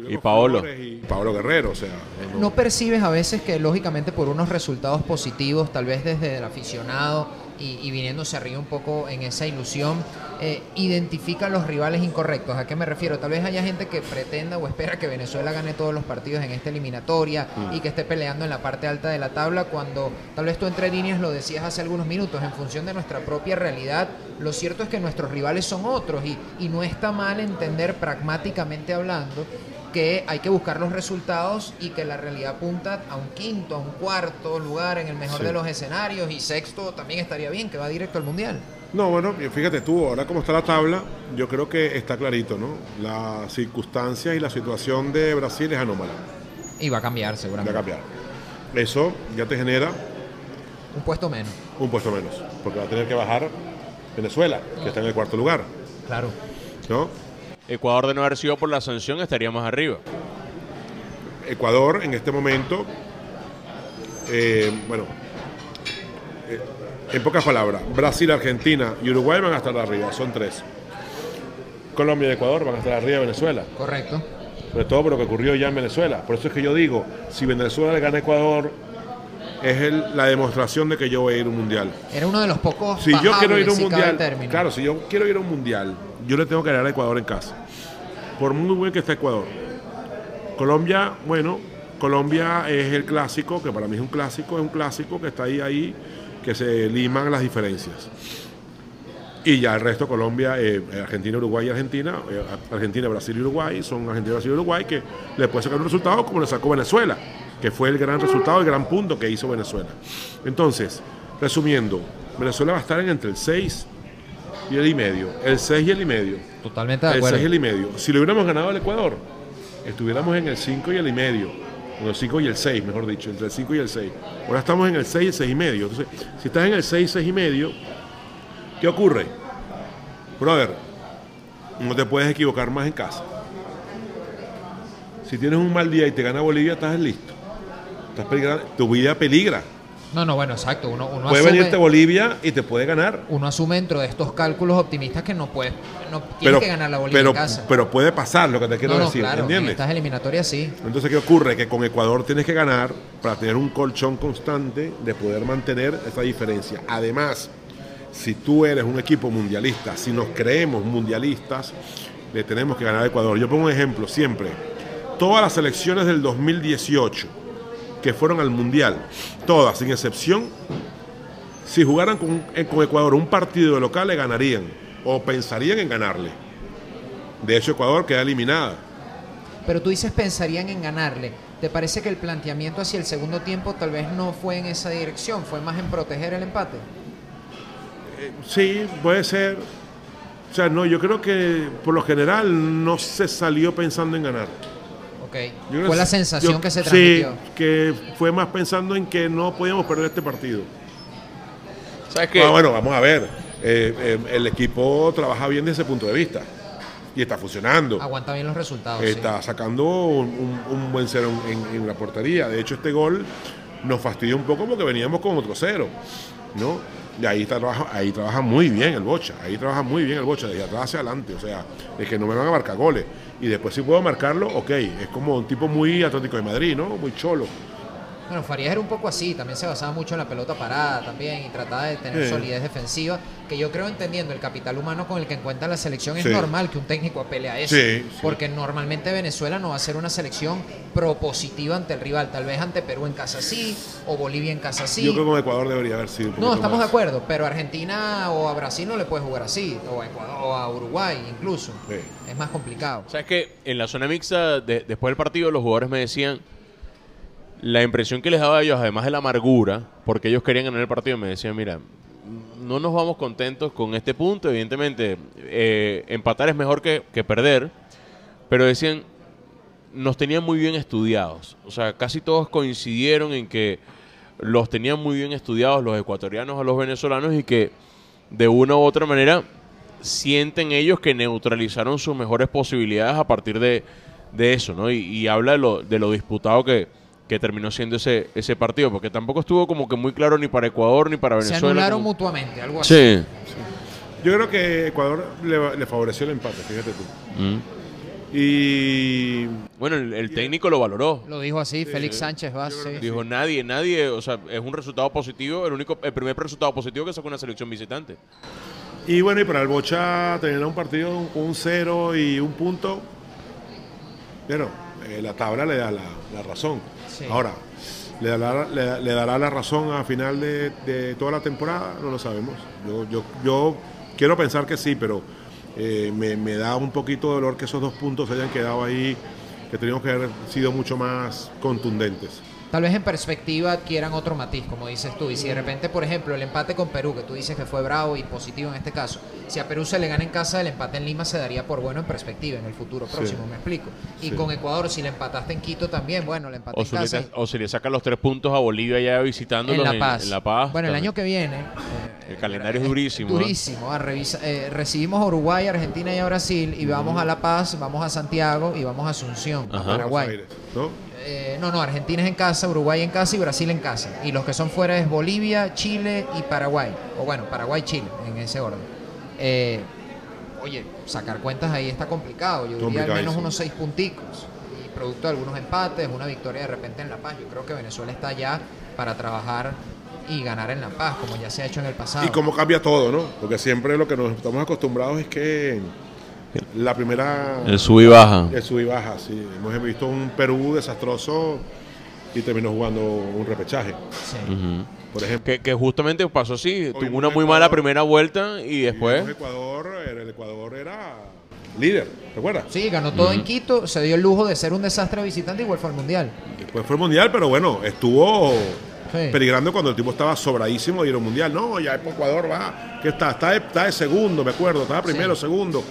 Y Paolo. Y Paolo Guerrero, o sea, no- ¿No percibes a veces que lógicamente por unos resultados positivos, tal vez desde el aficionado y, y viniéndose arriba un poco en esa ilusión, eh, identifican los rivales incorrectos? ¿A qué me refiero? Tal vez haya gente que pretenda o espera que Venezuela gane todos los partidos en esta eliminatoria Mm. y que esté peleando en la parte alta de la tabla cuando tal vez tú entre líneas lo decías hace algunos minutos, en función de nuestra propia realidad, lo cierto es que nuestros rivales son otros y, y no está mal entender pragmáticamente hablando que hay que buscar los resultados y que la realidad apunta a un quinto, a un cuarto lugar en el mejor Sí. de los escenarios y sexto también estaría bien, que va directo al Mundial. No, bueno, fíjate tú, ahora como está la tabla, yo creo que está clarito, ¿no? La circunstancia y la situación de Brasil es anómala, Y va a cambiar va a seguramente. cambiar. Eso ya te genera Un puesto menos. un puesto menos, porque va a tener que bajar Venezuela, que está en el cuarto lugar, Claro. ¿no? Ecuador de no haber sido por la sanción estaría más arriba. Ecuador en este momento, eh, bueno, eh, en pocas palabras, Brasil, Argentina y Uruguay van a estar arriba, son tres. Colombia y Ecuador van a estar arriba de Venezuela. Correcto. sobre todo por lo que ocurrió ya en Venezuela. Por eso es que yo digo, si Venezuela le gana a Ecuador, es el- la demostración de que yo voy a ir a un mundial. Era uno de los pocos. Si yo quiero ir a un mundial, claro, si yo quiero ir a un mundial, yo le tengo que ganar a Ecuador en casa. Por muy buen que esté Ecuador. Colombia, bueno, Colombia es el clásico, que para mí es un clásico, es un clásico que está ahí, ahí, que se liman las diferencias. Y ya el resto, Colombia, eh, Argentina, Uruguay y Argentina, eh, Argentina, Brasil y Uruguay, son Argentina, Brasil y Uruguay que le puede sacar un resultado como le sacó Venezuela, que fue el gran resultado, el gran punto que hizo Venezuela. Entonces, resumiendo, Venezuela va a estar en entre el 6 y el y medio, el 6 y el y medio, Totalmente de el acuerdo. 6 y el y medio. Si lo hubiéramos ganado al Ecuador, estuviéramos en el 5 y el y medio, en el 5 y el 6, mejor dicho, entre el 5 y el 6. Ahora estamos en el 6 y el 6 y medio. Entonces, si estás en el 6, 6 y medio, ¿qué ocurre? Brother, no te puedes equivocar más en casa. Si tienes un mal día y te gana Bolivia, estás listo. Estás tu vida peligra. No, no, bueno, exacto. Uno, uno Puede asume, venirte Bolivia y te puede ganar. uno asume dentro de estos cálculos optimistas que no puede, no tiene Pero, que ganar la Bolivia pero, en casa. pero puede pasar lo que te quiero no, no, decir, claro, en ¿entiendes? estas eliminatorias sí. Entonces, ¿qué ocurre? Que con Ecuador tienes que ganar para tener un colchón constante de poder mantener esa diferencia. Además, si tú eres un equipo mundialista, si nos creemos mundialistas, le tenemos que ganar a Ecuador. Yo pongo un ejemplo siempre. Todas las selecciones del 2018 que fueron al Mundial, todas, sin excepción, si jugaran con, eh, con Ecuador un partido de local, le ganarían o pensarían en ganarle. De hecho, Ecuador queda eliminada. Pero tú dices pensarían en ganarle. ¿Te parece que el planteamiento hacia el segundo tiempo tal vez no fue en esa dirección? ¿Fue más en proteger el empate? Sí, puede ser. O sea, no, yo creo que por lo general no se salió pensando en ganar. Yo Fue la sensación yo- que se transmitió. Sí, que fue más pensando en que no podíamos perder este partido. ¿Sabes qué? Ah, bueno, vamos a ver. Eh, eh, el equipo trabaja bien desde ese punto de vista. Y está funcionando. Aguanta bien los resultados. sí. Está sacando un, un- un buen cero en, en la portería. De hecho, este gol nos fastidió un poco porque veníamos con otro cero. ¿no? Y ahí, trabaja, ahí trabaja muy bien el Bocha. Ahí trabaja muy bien el Bocha, desde atrás hacia adelante. O sea, es que no me van a marcar goles. Y después si puedo marcarlo, ok. Es como un tipo muy atlético de Madrid, ¿no? Muy cholo. Bueno, Farías era un poco así, también se basaba mucho en la pelota parada también y trataba de tener Sí. solidez defensiva, que yo creo entendiendo el capital humano con el que encuentra la selección es Sí. normal que un técnico apele a eso, Sí, sí. porque normalmente Venezuela no va a ser una selección propositiva ante el rival, tal vez ante Perú en casa sí, o Bolivia en casa sí. Yo creo que con Ecuador debería haber sido un No, estamos de acuerdo, pero a Argentina o a Brasil no le puedes jugar así, o a, Ecuador, o a Uruguay incluso. Sí. Es más complicado. ¿Sabes que En la zona mixta, de- después del partido, los jugadores me decían la impresión que les daba a ellos, además de la amargura, porque ellos querían ganar el partido, me decían, mira, no nos vamos contentos con este punto, evidentemente, eh, empatar es mejor que, que perder, pero decían, nos tenían muy bien estudiados, o sea, casi todos coincidieron en que los tenían muy bien estudiados los ecuatorianos a los venezolanos y que de una u otra manera sienten ellos que neutralizaron sus mejores posibilidades a partir de, de eso, ¿no? Y, y habla de lo, de lo disputado que, que terminó siendo ese, ese partido, porque tampoco estuvo como que muy claro ni para Ecuador ni para Se Venezuela. anularon como- mutuamente, algo así. Sí. Yo creo que Ecuador le, le favoreció el empate, fíjate tú. Mm. Y Bueno, el, el técnico lo valoró. Lo dijo así, Félix Sánchez Vaz. sí. Dijo nadie, nadie, o sea, es un resultado positivo, el único, el primer resultado positivo que sacó una selección visitante. Y bueno, y para el Bocha tener un partido con un cero y un punto, bueno, eh, la tabla le da la, la razón. Ahora, ¿le dará, le, le dará la razón a final de, de toda la temporada? No lo sabemos. Yo, yo, yo quiero pensar que sí, pero eh, me, me da un poquito de dolor que esos dos puntos se hayan quedado ahí, que teníamos que haber sido mucho más contundentes. Tal vez en perspectiva adquieran otro matiz, como dices tú. Y si de repente, por ejemplo, el empate con Perú, que tú dices que fue bravo y positivo en este caso, si a Perú se le gana en casa, el empate en Lima se daría por bueno en perspectiva, en el futuro próximo, me explico. Y Sí. con Ecuador, si le empataste en Quito también, bueno, el empate O en se, le, casa. o se le saca los tres puntos a Bolivia ya visitándolos En La Paz. En, La Paz bueno, el también. año que viene. eh, El calendario es eh, durísimo, ¿eh? Durísimo. ah, revisa- eh, recibimos a Uruguay, Argentina y a Brasil. Y vamos a La Paz, vamos a Santiago y vamos a Asunción, a Ajá. Buenos Paraguay. Aires, ¿no? Eh, no, no, Argentina es en casa, Uruguay en casa y Brasil en casa. Y los que son fuera es Bolivia, Chile y Paraguay. O bueno, Paraguay, Chile, en ese orden. Eh, oye, sacar cuentas ahí está complicado. Yo diría al menos unos seis punticos. Y producto de algunos empates, una victoria de repente en La Paz. Yo creo que Venezuela está ya para trabajar y ganar en La Paz, como ya se ha hecho en el pasado. Y cómo cambia todo, ¿no? Porque siempre lo que nos estamos acostumbrados es que la primera... El sub y baja. El sub y baja, sí. Hemos visto un Perú desastroso y terminó jugando un repechaje, Sí. Por ejemplo. que, que justamente pasó así. Tuvo una muy Ecuador. mala primera vuelta y después... El Ecuador, el Ecuador era líder, ¿te acuerdas? Sí, ganó todo en Quito, se dio el lujo de ser un desastre visitante igual fue al Mundial. Después fue el Mundial, pero bueno, estuvo Sí. peligrando cuando el tipo estaba sobradísimo y era un Mundial. No, ya Ecuador va, que está, está de, está de segundo, me acuerdo, estaba primero, segundo.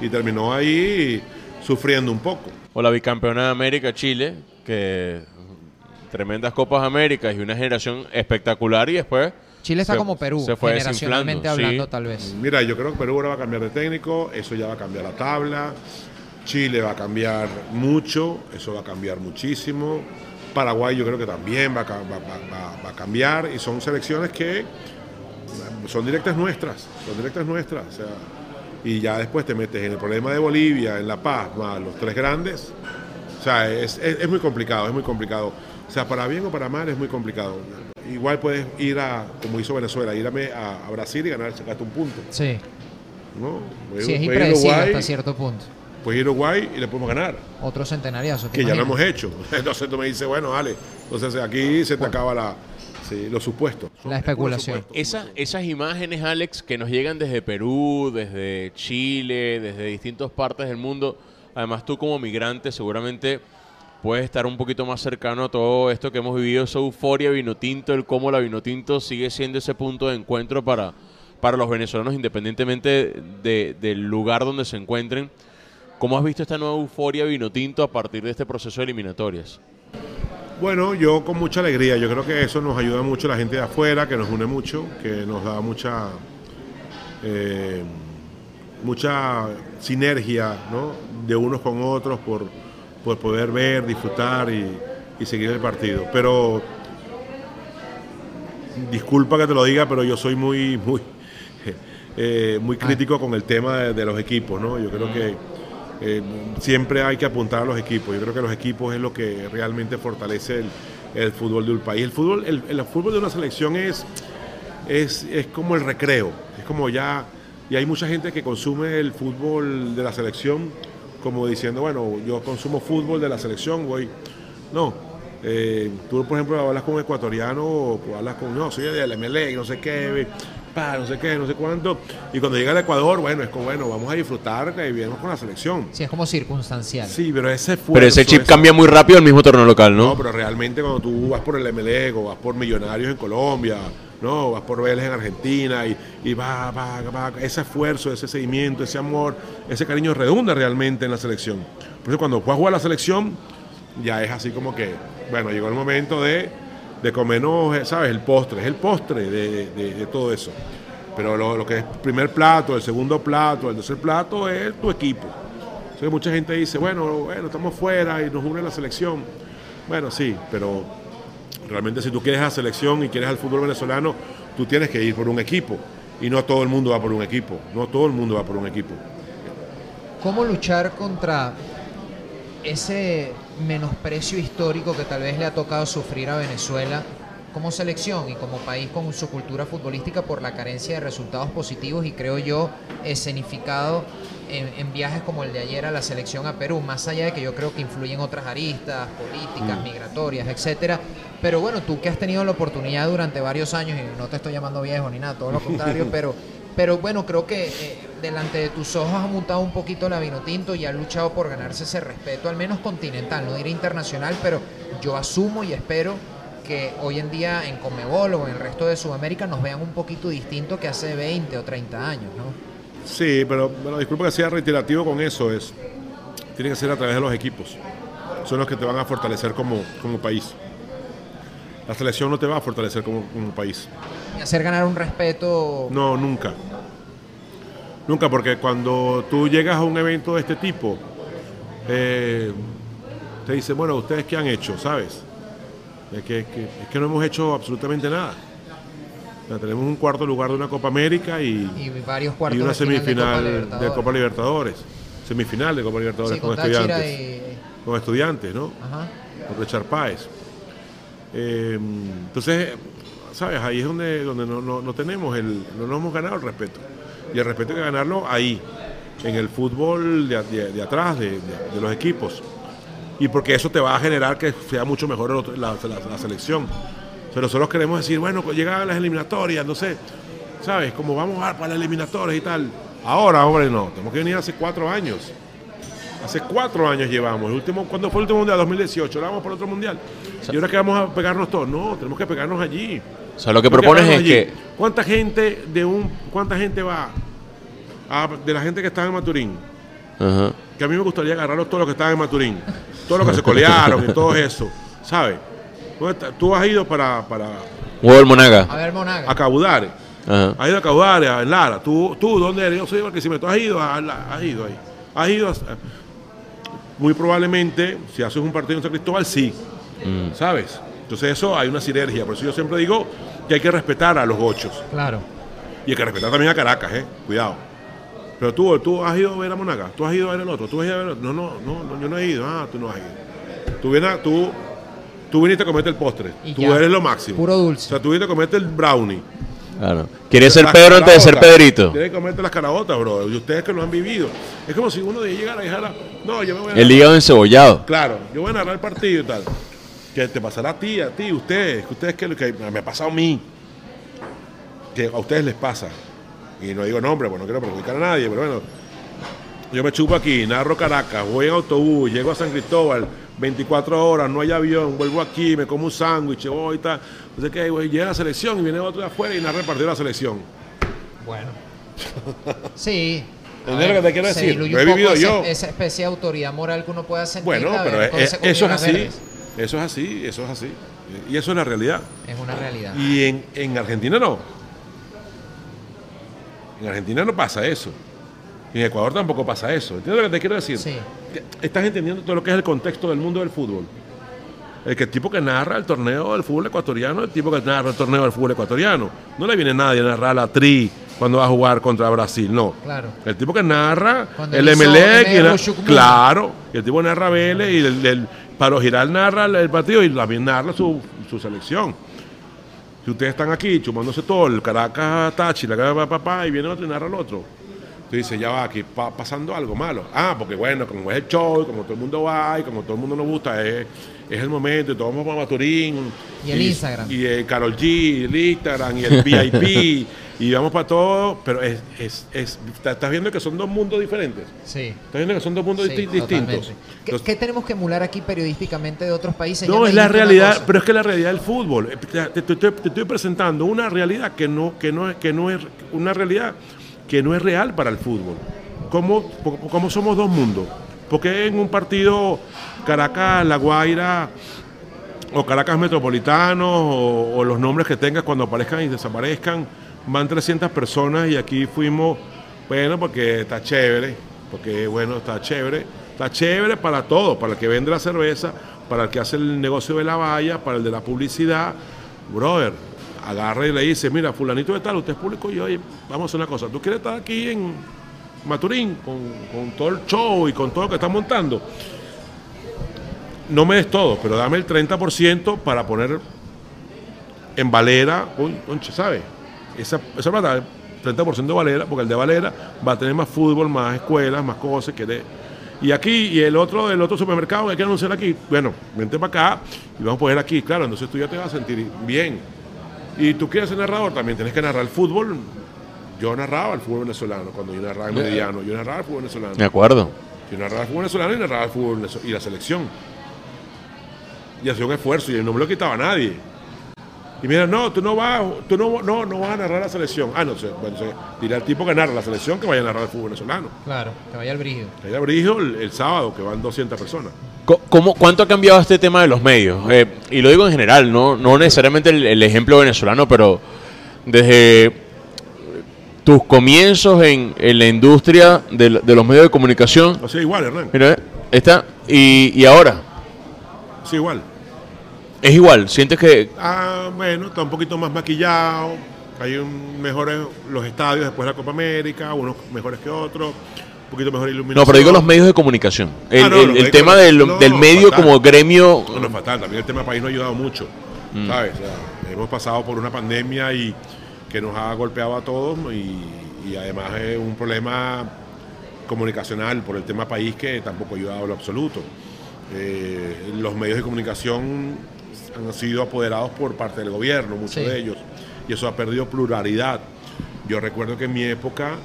Y terminó ahí sufriendo un poco. O la bicampeona de América, Chile, que tremendas Copas Américas y una generación espectacular y después... Chile está se- como Perú, se fue generacionalmente desinflando, hablando, sí. tal vez. Mira, yo creo que Perú ahora va a cambiar de técnico, eso ya va a cambiar la tabla. Chile va a cambiar mucho, eso va a cambiar muchísimo. Paraguay yo creo que también va a, va- va- va- va a cambiar y son selecciones que son directas nuestras, son directas nuestras. o sea, y ya después te metes en el problema de Bolivia, en La Paz, más los tres grandes. O sea, es, es- es muy complicado, es muy complicado. O sea, para bien o para mal es muy complicado. Igual puedes ir a, como hizo Venezuela, ir a, Brasil y ganar, sacarte un punto. Sí, ¿no? Puedes- sí, es impredecible hasta cierto punto. puedes ir a Uruguay y le podemos ganar. Otro centenariazo. ¿te Que ya lo hemos hecho. Entonces tú me dices, bueno, vale. Entonces aquí se te acaba la, sí, los supuestos. La especulación. supuesto. Esa- esas imágenes, Alex, que nos llegan desde Perú, desde Chile, desde distintas partes del mundo, además tú como migrante seguramente puedes estar un poquito más cercano a todo esto que hemos vivido, esa euforia vinotinto, el cómo la vinotinto sigue siendo ese punto de encuentro para, para los venezolanos independientemente de- del lugar donde se encuentren. ¿Cómo has visto esta nueva euforia vinotinto a partir de este proceso de eliminatorias? Bueno, yo con mucha alegría. Yo creo que eso nos ayuda mucho la gente de afuera, que nos une mucho, que nos da mucha eh, mucha sinergia ¿no? de unos con otros por, por poder ver, disfrutar y, y seguir el partido. Pero disculpa que te lo diga, pero yo soy muy, muy, eh, muy crítico con el tema de, de los equipos, ¿no? Yo creo que eh, siempre hay que apuntar a los equipos. Yo creo que los equipos es lo que realmente fortalece el, el fútbol de un país. El fútbol, el, el fútbol de una selección es, es, es como el recreo, es como ya, y hay mucha gente que consume el fútbol de la selección como diciendo, bueno, yo consumo fútbol de la selección, voy. No, eh, tú por ejemplo hablas con un ecuatoriano o hablas con, no, soy del MLE, no sé qué, pa, no sé qué, no sé cuánto, y cuando llega al Ecuador, bueno, es como, bueno, vamos a disfrutar que vivimos con la selección. Sí, es como circunstancial. Sí, pero ese esfuerzo, Pero ese chip cambia muy rápido al mismo torneo local, no, ¿no? pero realmente cuando tú vas por el MLE o vas por Millonarios en Colombia, no, vas por Vélez en Argentina y, y va, va, va, ese esfuerzo, ese seguimiento, ese amor, ese cariño redunda realmente en la selección. Por eso cuando vas a jugar a la selección, ya es así como que, bueno, llegó el momento de, de comernos, ¿sabes? El postre, es el postre de, de- todo eso. Pero lo, lo que es primer plato, el segundo plato, el tercer plato es tu equipo. Entonces mucha gente dice, bueno, bueno, estamos fuera y nos une la selección. Bueno, sí, pero realmente si tú quieres la selección y quieres al fútbol venezolano, tú tienes que ir por un equipo. Y no todo el mundo va por un equipo. No todo el mundo va por un equipo. ¿Cómo luchar contra ese menosprecio histórico que tal vez le ha tocado sufrir a Venezuela como selección y como país con su cultura futbolística por la carencia de resultados positivos y creo yo escenificado en, en viajes como el de ayer a la selección a Perú, más allá de que yo creo que influyen otras aristas políticas, migratorias, etcétera. Pero bueno, tú que has tenido la oportunidad durante varios años, y no te estoy llamando viejo ni nada, todo lo contrario, pero, pero bueno, creo que eh, delante de tus ojos has mutado un poquito la vino tinto y has luchado por ganarse ese respeto, al menos continental, no diré internacional, pero yo asumo y espero que hoy en día en Comebol o en el resto de Sudamérica nos vean un poquito distinto que hace 20 o 30 años, ¿no? Sí, pero bueno, disculpa que sea reiterativo con eso. Es, tiene que ser a través de los equipos. Son los que te van a fortalecer como, como país. La selección no te va a fortalecer como, como país. Hacer ganar un respeto No, nunca. Nunca, porque cuando tú llegas a un evento de este tipo, eh, te dicen, bueno, ¿ustedes qué han hecho? ¿Sabes? Es que, que- es que no hemos hecho absolutamente nada. O sea, tenemos un cuarto lugar de una Copa América y, y varios cuartos y una semifinal de de Copa Libertadores. Semifinal de Copa Libertadores Sí, con, estudiantes. y... Con estudiantes, ¿no? Ajá. Con Richard Páez. Eh, entonces, ¿sabes? Ahí es donde, donde no, no- no tenemos el, no nos hemos ganado el respeto. Y el respeto hay que ganarlo ahí, en el fútbol de, atrás, de, los equipos. Y porque eso te va a generar que sea mucho mejor la, selección. O sea, nosotros queremos decir, bueno, pues llegan las eliminatorias, no sé, ¿sabes? Como vamos a para las eliminatorias y tal. Ahora, hombre, no, tenemos que venir hace cuatro años. Hace cuatro años llevamos. El último, ¿Cuándo fue el último mundial? 2018. Ahora vamos por otro mundial. ¿Y ahora que vamos a pegarnos todos? No, tenemos que pegarnos allí. O sea, lo que Tenemos propones es allí. que ¿Cuánta gente de un, cuánta gente va a- de la gente que está en Maturín? Ajá. Que a mí me gustaría agarrarlos todos los que estaban en Maturín. Todos los que se colearon y todo eso. ¿Sabes? Tú has ido para, para del Monaga. A ver, Monaga. a Caudare. Ajá. Has ido a Caudare, a Lara. ¿Tú, tú dónde eres? Yo soy Barquisimeto. Has ido a Has ido ahí. Has ido a- Muy probablemente, si haces un partido en San Cristóbal, sí. Mm. ¿sabes? Entonces eso hay una sinergia, por eso yo siempre digo que hay que respetar a los gochos Claro. y hay que respetar también a Caracas, ¿eh? Cuidado. Pero tú, tú has ido a ver a Monaga, tú has ido a ver el otro, tú has ido a ver el otro. No, no, no, no, yo no he ido, ah, tú no has ido. Tú, vienes, a- tú, tú viniste a comerte el postre, Y tú ya. eres lo máximo. Puro dulce. O sea, tú viniste a comerte el brownie. Claro. ¿Quieres ser Pedro antes de ser. Pedrito? Tienes que comerte las carabotas, bro. Y ustedes que lo han vivido. Es como si uno de llegara y dijera, no, yo me voy a... El hígado encebollado. Claro, yo voy a narrar el partido y tal. Que te pasará a ti, a ti, ustedes, que ustedes que, que me ha pasado a mí. Que a ustedes les pasa. Y no digo nombre, porque no quiero perjudicar a nadie, pero bueno. Yo me chupo aquí, narro Caracas, voy en autobús, llego a San Cristóbal, 24 horas, no hay avión, vuelvo aquí, me como un sándwich, voy y tal. No sé qué, güey, llega la selección y viene otro de afuera y narra el partido de la selección. Bueno. Sí. A ¿Entendés lo que te quiero decir? Lo he vivido ese- yo. Esa especie de autoridad moral que uno pueda sentir. Bueno, pero es- eso es así, Verdes. eso es así, eso es así. Y eso es la realidad. Es una realidad. Y en, en Argentina no. En Argentina no pasa eso. Y en Ecuador tampoco pasa eso. ¿Entiendes lo que te quiero decir? Sí. Estás entendiendo todo lo que es el contexto del mundo del fútbol. El que el tipo que narra el torneo del fútbol ecuatoriano, el tipo que narra el torneo del fútbol ecuatoriano. No le viene nadie a narrar la tri cuando va a jugar contra Brasil, no. Claro. El tipo que narra Cuando el Emelec, Moon. claro, el tipo narra Vélez y el, el Paro Giral narra el, el partido y también narra su, su selección. Si ustedes están aquí chumándose todo, el Caracas Tachi, la cara papá, y viene otro y narra el otro. Tú dices, ya va, aquí pa- pasando algo malo. Ah, porque bueno, como es el show, como todo el mundo va y como todo el mundo nos gusta, es, es el momento, y todos vamos para Maturín. Y el Instagram. Y el Carol G, el Instagram, y el VIP, y vamos para todo, pero es, es, es- estás viendo que son dos mundos diferentes. Sí. Estás viendo que son dos mundos Sí, disti- distintos. ¿Qué, Entonces, qué tenemos que emular aquí periodísticamente de otros países? No, es la realidad, pero es que la realidad del fútbol. Eh, Te, te- te- te estoy presentando una realidad que no, que no, es- que no es una realidad que no es real para el fútbol. ¿Cómo, cómo somos dos mundos? Porque en un partido Caracas, La Guaira o Caracas Metropolitano o, o los nombres que tengas cuando aparezcan y desaparezcan, van 300 personas y aquí fuimos, bueno, porque está chévere, porque bueno, está chévere, está chévere para todo, para el que vende la cerveza, para el que hace el negocio de la valla, para el de la publicidad, brother, agarra y le dice, mira, fulanito de tal, usted es público y oye, vamos a hacer una cosa, tú quieres estar aquí en Maturín con, todo el show y con todo lo que está montando, no me des todo, pero dame el 30% para poner en Valera, uy, conche, ¿sabes? Esa, esa plata, 30% de Valera, porque el de Valera va a tener más fútbol, más escuelas, más cosas. Quiere. Y aquí, y el otro, el otro supermercado que hay que anunciar aquí, bueno, vente para acá y vamos a poner aquí, claro, entonces tú ya te vas a sentir bien. Y tú quieres ser narrador, también tienes que narrar el fútbol. Yo narraba el fútbol venezolano cuando yo narraba en Mediano, yo narraba el fútbol venezolano. De acuerdo. Yo narraba el fútbol venezolano y narraba el fútbol venezol- y la selección. Y hacía un esfuerzo y no me lo quitaba nadie. Y mira, no, tú no vas, tú no, no, no vas a narrar la selección. Ah, no sé, bueno, sé, al tipo que narra la selección que vaya a narrar el fútbol venezolano. Claro, que vaya al brígido. Que haya Brigio el, el sábado, que van 200 personas. ¿Cómo, ¿Cuánto ha cambiado este tema de los medios? Eh, y lo digo en general, no, no necesariamente el, el ejemplo venezolano, pero desde tus comienzos en, en la industria de, de los medios de comunicación, O sea, igual, Hernán. mira, está, y, y ahora, Sí, igual. es igual, sientes que... Ah, bueno, está un poquito más maquillado. Hay un, mejores los estadios después de la Copa América, unos mejores que otros, un poquito mejor iluminación. No, pero digo los medios de comunicación. El, Ah, no, el- el tema de- del, no, del medio fatal. como gremio... No, no es fatal, también el tema país nos ha ayudado mucho, Mm. ¿sabes? O sea, hemos pasado por una pandemia y que nos ha golpeado a todos y, y además es un problema comunicacional por el tema país que tampoco ha ayudado en lo absoluto. Eh, los medios de comunicación han sido apoderados por parte del gobierno, muchos Sí. de ellos, y eso ha perdido pluralidad. Yo recuerdo que en mi época,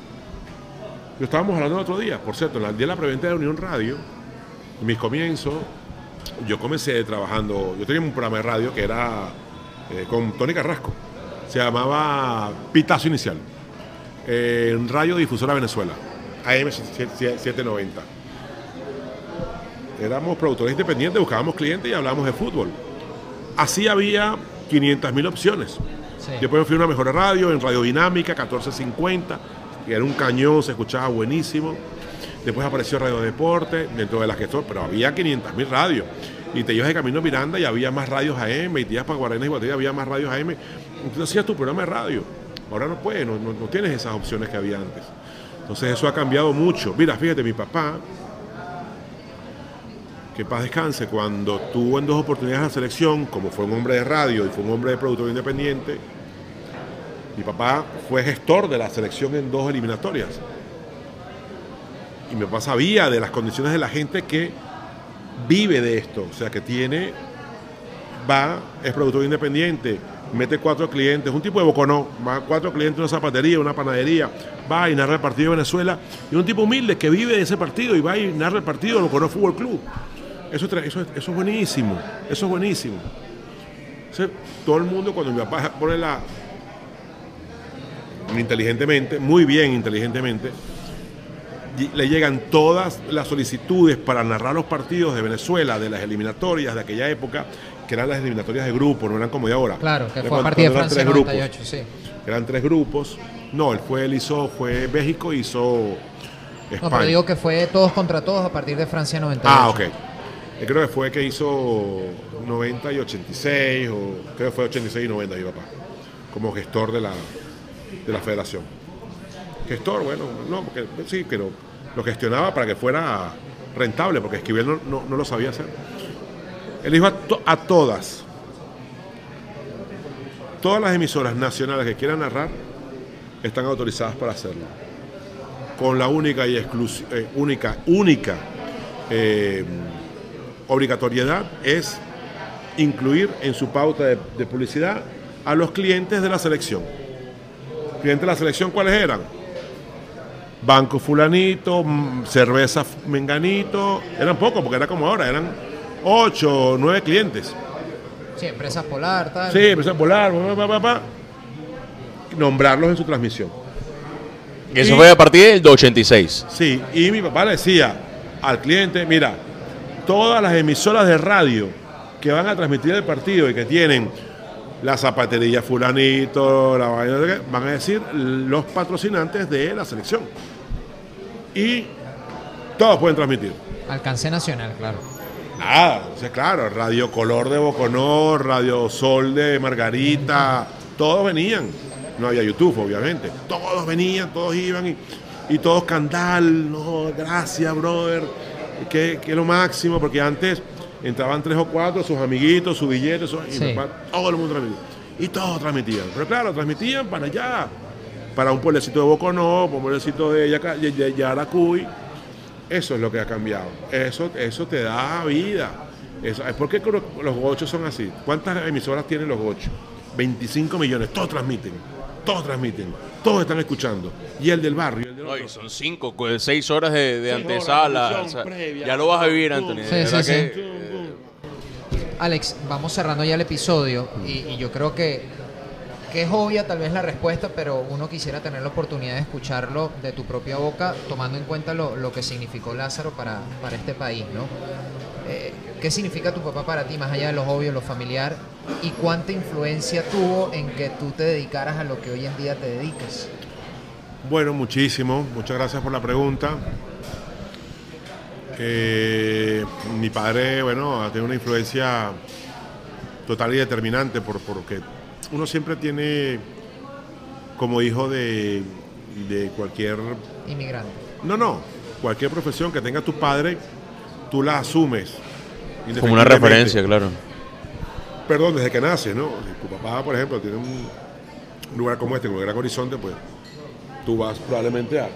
yo estábamos hablando el otro día, por cierto, en el día de la preventa de Unión Radio, en mis comienzos, yo comencé trabajando, yo tenía un programa de radio que era eh, con Tony Carrasco, se llamaba Pitazo Inicial, eh, en Radio Difusora Venezuela, AM 790. Éramos productores independientes, buscábamos clientes y hablábamos de fútbol. Así había 500 mil opciones. Sí. Después me fui a una mejor radio, en Radio Dinámica, 1450, que era un cañón, se escuchaba buenísimo. Después apareció Radio Deporte, dentro de las que pero había 500.000 radios. Y te ibas de camino Miranda y había más radios AM, y te ibas para Guarena y Guatella había más radios AM. Entonces hacías tu programa de radio. Ahora no puedes, no, no, no tienes esas opciones que había antes. Entonces eso ha cambiado mucho. Mira, fíjate, mi papá, que paz descanse, cuando tuvo en dos oportunidades la selección, como fue un hombre de radio y fue un hombre de productor independiente, mi papá fue gestor de la selección en dos eliminatorias. Y mi papá sabía de las condiciones de la gente que vive de esto, o sea, que tiene, va, es productor independiente, mete cuatro clientes, un tipo de boconó, va cuatro clientes, una zapatería, una panadería, va y narra el partido de Venezuela, y un tipo humilde que vive de ese partido y va y narra el partido de Boconó Fútbol Club. Eso, eso, eso es buenísimo, eso es buenísimo. Todo el mundo cuando mi papá pone la, inteligentemente, muy bien inteligentemente, le llegan todas las solicitudes para narrar los partidos de Venezuela, de las eliminatorias de aquella época, que eran las eliminatorias de grupo, no eran como de ahora. Claro, que fue a partir de Francia 98, grupos, sí. Eran tres grupos. No, él fue, él hizo, fue México, hizo España. No, pero digo que fue todos contra todos a partir de Francia 98. Ah, ok. Yo creo que fue que hizo 90 y 86, o creo que fue 86 y 90 mi papá, como gestor de la, de la federación. Gestor, bueno, no, porque sí, pero lo gestionaba para que fuera rentable, porque Esquivel no, no, no lo sabía hacer. Él dijo a, a, todas, todas las emisoras nacionales que quieran narrar están autorizadas para hacerlo. Con la única y eh, única, única eh, obligatoriedad es incluir en su pauta de, de publicidad a los clientes de la selección clientes de la selección, ¿cuáles eran? Banco Fulanito, cerveza Menganito, eran pocos porque era como ahora, eran ocho o nueve clientes. Sí, empresas polar, tal. Sí, empresas polar, pa, pa, pa, nombrarlos en su transmisión. Eso y, fue a partir del 86. Sí, y mi papá le decía al cliente, mira, todas las emisoras de radio que van a transmitir el partido y que tienen la zapatería fulanito, la vaina de van a decir los patrocinantes de la selección. Y todos pueden transmitir. Alcance nacional, claro. Nada, o claro, Radio Color de Boconor, Radio Sol de Margarita, todos venían. No había YouTube, obviamente. Todos venían, todos iban y, y todos candal, no, gracias, brother, que, que lo máximo, porque antes entraban tres o cuatro, sus amiguitos, sus billetes, y todo el mundo transmitía. Y todos transmitían. Pero claro, transmitían para allá, para un pueblecito de Boconó, para un pueblecito de Yaracuy. Eso es lo que ha cambiado. Eso, eso te da vida. Eso, ¿Por qué los gochos son así? ¿Cuántas emisoras tienen los gochos? 25 millones, todos transmiten, todos transmiten, todos están escuchando. Y el del barrio. El del Ay, son cinco, seis horas de, de antesala. Horas, o sea, previa, ya lo vas a vivir, Antonio. Sí, sí, sí. Alex, vamos cerrando ya el episodio y, y yo creo que, que, es obvia tal vez la respuesta, pero uno quisiera tener la oportunidad de escucharlo de tu propia boca, tomando en cuenta lo, que significó Lázaro para, este país, ¿no? Eh, ¿Qué significa tu papá para ti, más allá de lo obvio, lo familiar? ¿Y cuánta influencia tuvo en que tú te dedicaras a lo que hoy en día te dedicas? Bueno, muchísimo. Muchas gracias por la pregunta. Eh, mi padre, bueno, ha tenido una influencia total y determinante por, porque uno siempre tiene como hijo de, de cualquier... Inmigrante. No, no, cualquier profesión que tenga tu padre, tú la asumes. Como una referencia, claro. Perdón, desde que nace, ¿no? Si tu papá, por ejemplo, tiene un lugar como este, como el Gran Horizonte, pues tú vas probablemente a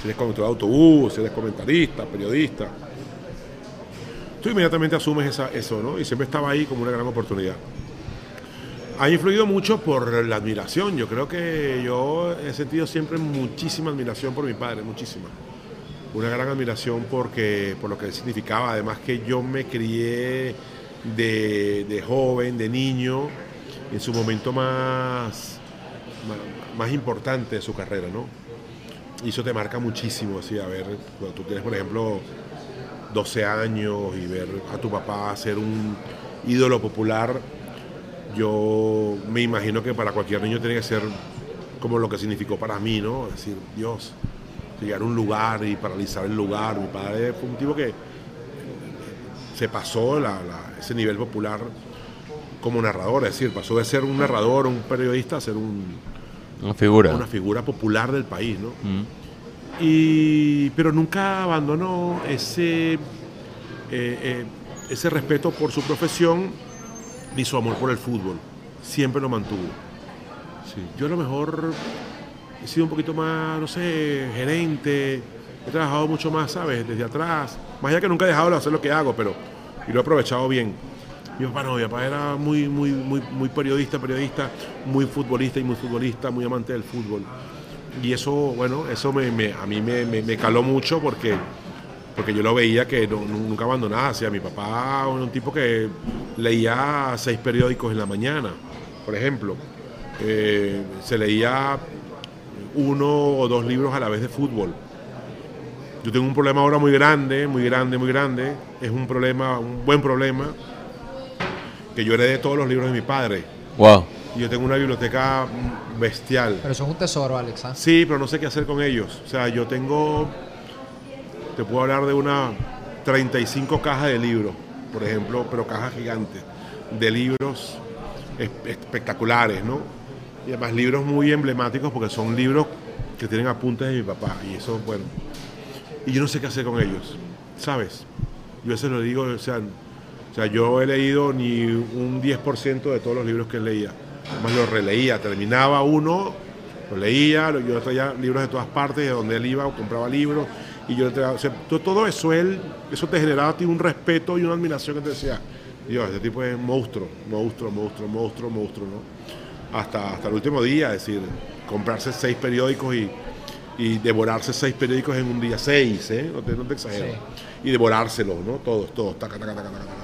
si eres conductor de autobús, si eres comentarista, periodista. Tú inmediatamente asumes esa, eso, ¿no? Y siempre estaba ahí como una gran oportunidad. Ha influido mucho por la admiración. Yo creo que yo he sentido siempre muchísima admiración por mi padre, muchísima. Una gran admiración porque, por lo que significaba. Además que yo me crié de, de joven, de niño, en su momento más, más, más importante de su carrera, ¿no? y eso te marca muchísimo, así, a ver, cuando tú tienes, por ejemplo, 12 años y ver a tu papá ser un ídolo popular, yo me imagino que para cualquier niño tiene que ser como lo que significó para mí, ¿no? Es decir, Dios, llegar a un lugar y paralizar el lugar. Mi padre fue un tipo que se pasó ese nivel popular como narrador, es decir, pasó de ser un narrador, un periodista, a ser un, una figura. Una figura popular del país, ¿no? Y, pero nunca abandonó ese, eh, eh, ese respeto por su profesión ni su amor por el fútbol. Siempre lo mantuvo. Sí. Yo a lo mejor he sido un poquito más, no sé, gerente, he trabajado mucho más, ¿sabes? Desde atrás. Más allá que nunca he dejado de hacer lo que hago, pero y lo he aprovechado bien. Mi papá no, mi papá era muy, muy, muy, muy periodista, periodista, muy futbolista y muy futbolista, muy amante del fútbol. Y eso, bueno, eso me, a mí me, me, caló mucho porque, porque yo lo veía que nunca abandonaba. O mi papá era un tipo que leía seis periódicos en la mañana, por ejemplo. Eh, se leía uno o dos libros a la vez de fútbol. Yo tengo un problema ahora muy grande, muy grande, muy grande. Es un problema, un buen problema, que yo heredé todos los libros de mi padre. Wow. Y yo tengo una biblioteca bestial. Pero son un tesoro, Alex. ¿ah? Sí, pero no sé qué hacer con ellos. O sea, yo tengo, te puedo hablar de una 35 cajas de libros, por ejemplo, pero cajas gigantes, de libros espectaculares, ¿no? Y además libros muy emblemáticos porque son libros que tienen apuntes de mi papá. Y eso, bueno. Y yo no sé qué hacer con ellos, ¿sabes? Yo a lo digo, o sea, o sea, yo he leído ni un 10% de todos los libros que leía. Además los releía, terminaba uno, lo leía, yo traía libros de todas partes, de donde él iba, o compraba libros, y yo o sea, todo eso, él, eso te generaba a ti un respeto y una admiración que te decía, Dios, este tipo es monstruo, monstruo, monstruo, monstruo, monstruo, ¿no? Hasta, hasta el último día, es decir, comprarse seis periódicos y, y devorarse seis periódicos en un día, seis, ¿eh? No te, no te exagero. Y devorárselos, ¿no? Todos, todos, taca, taca, taca, taca, taca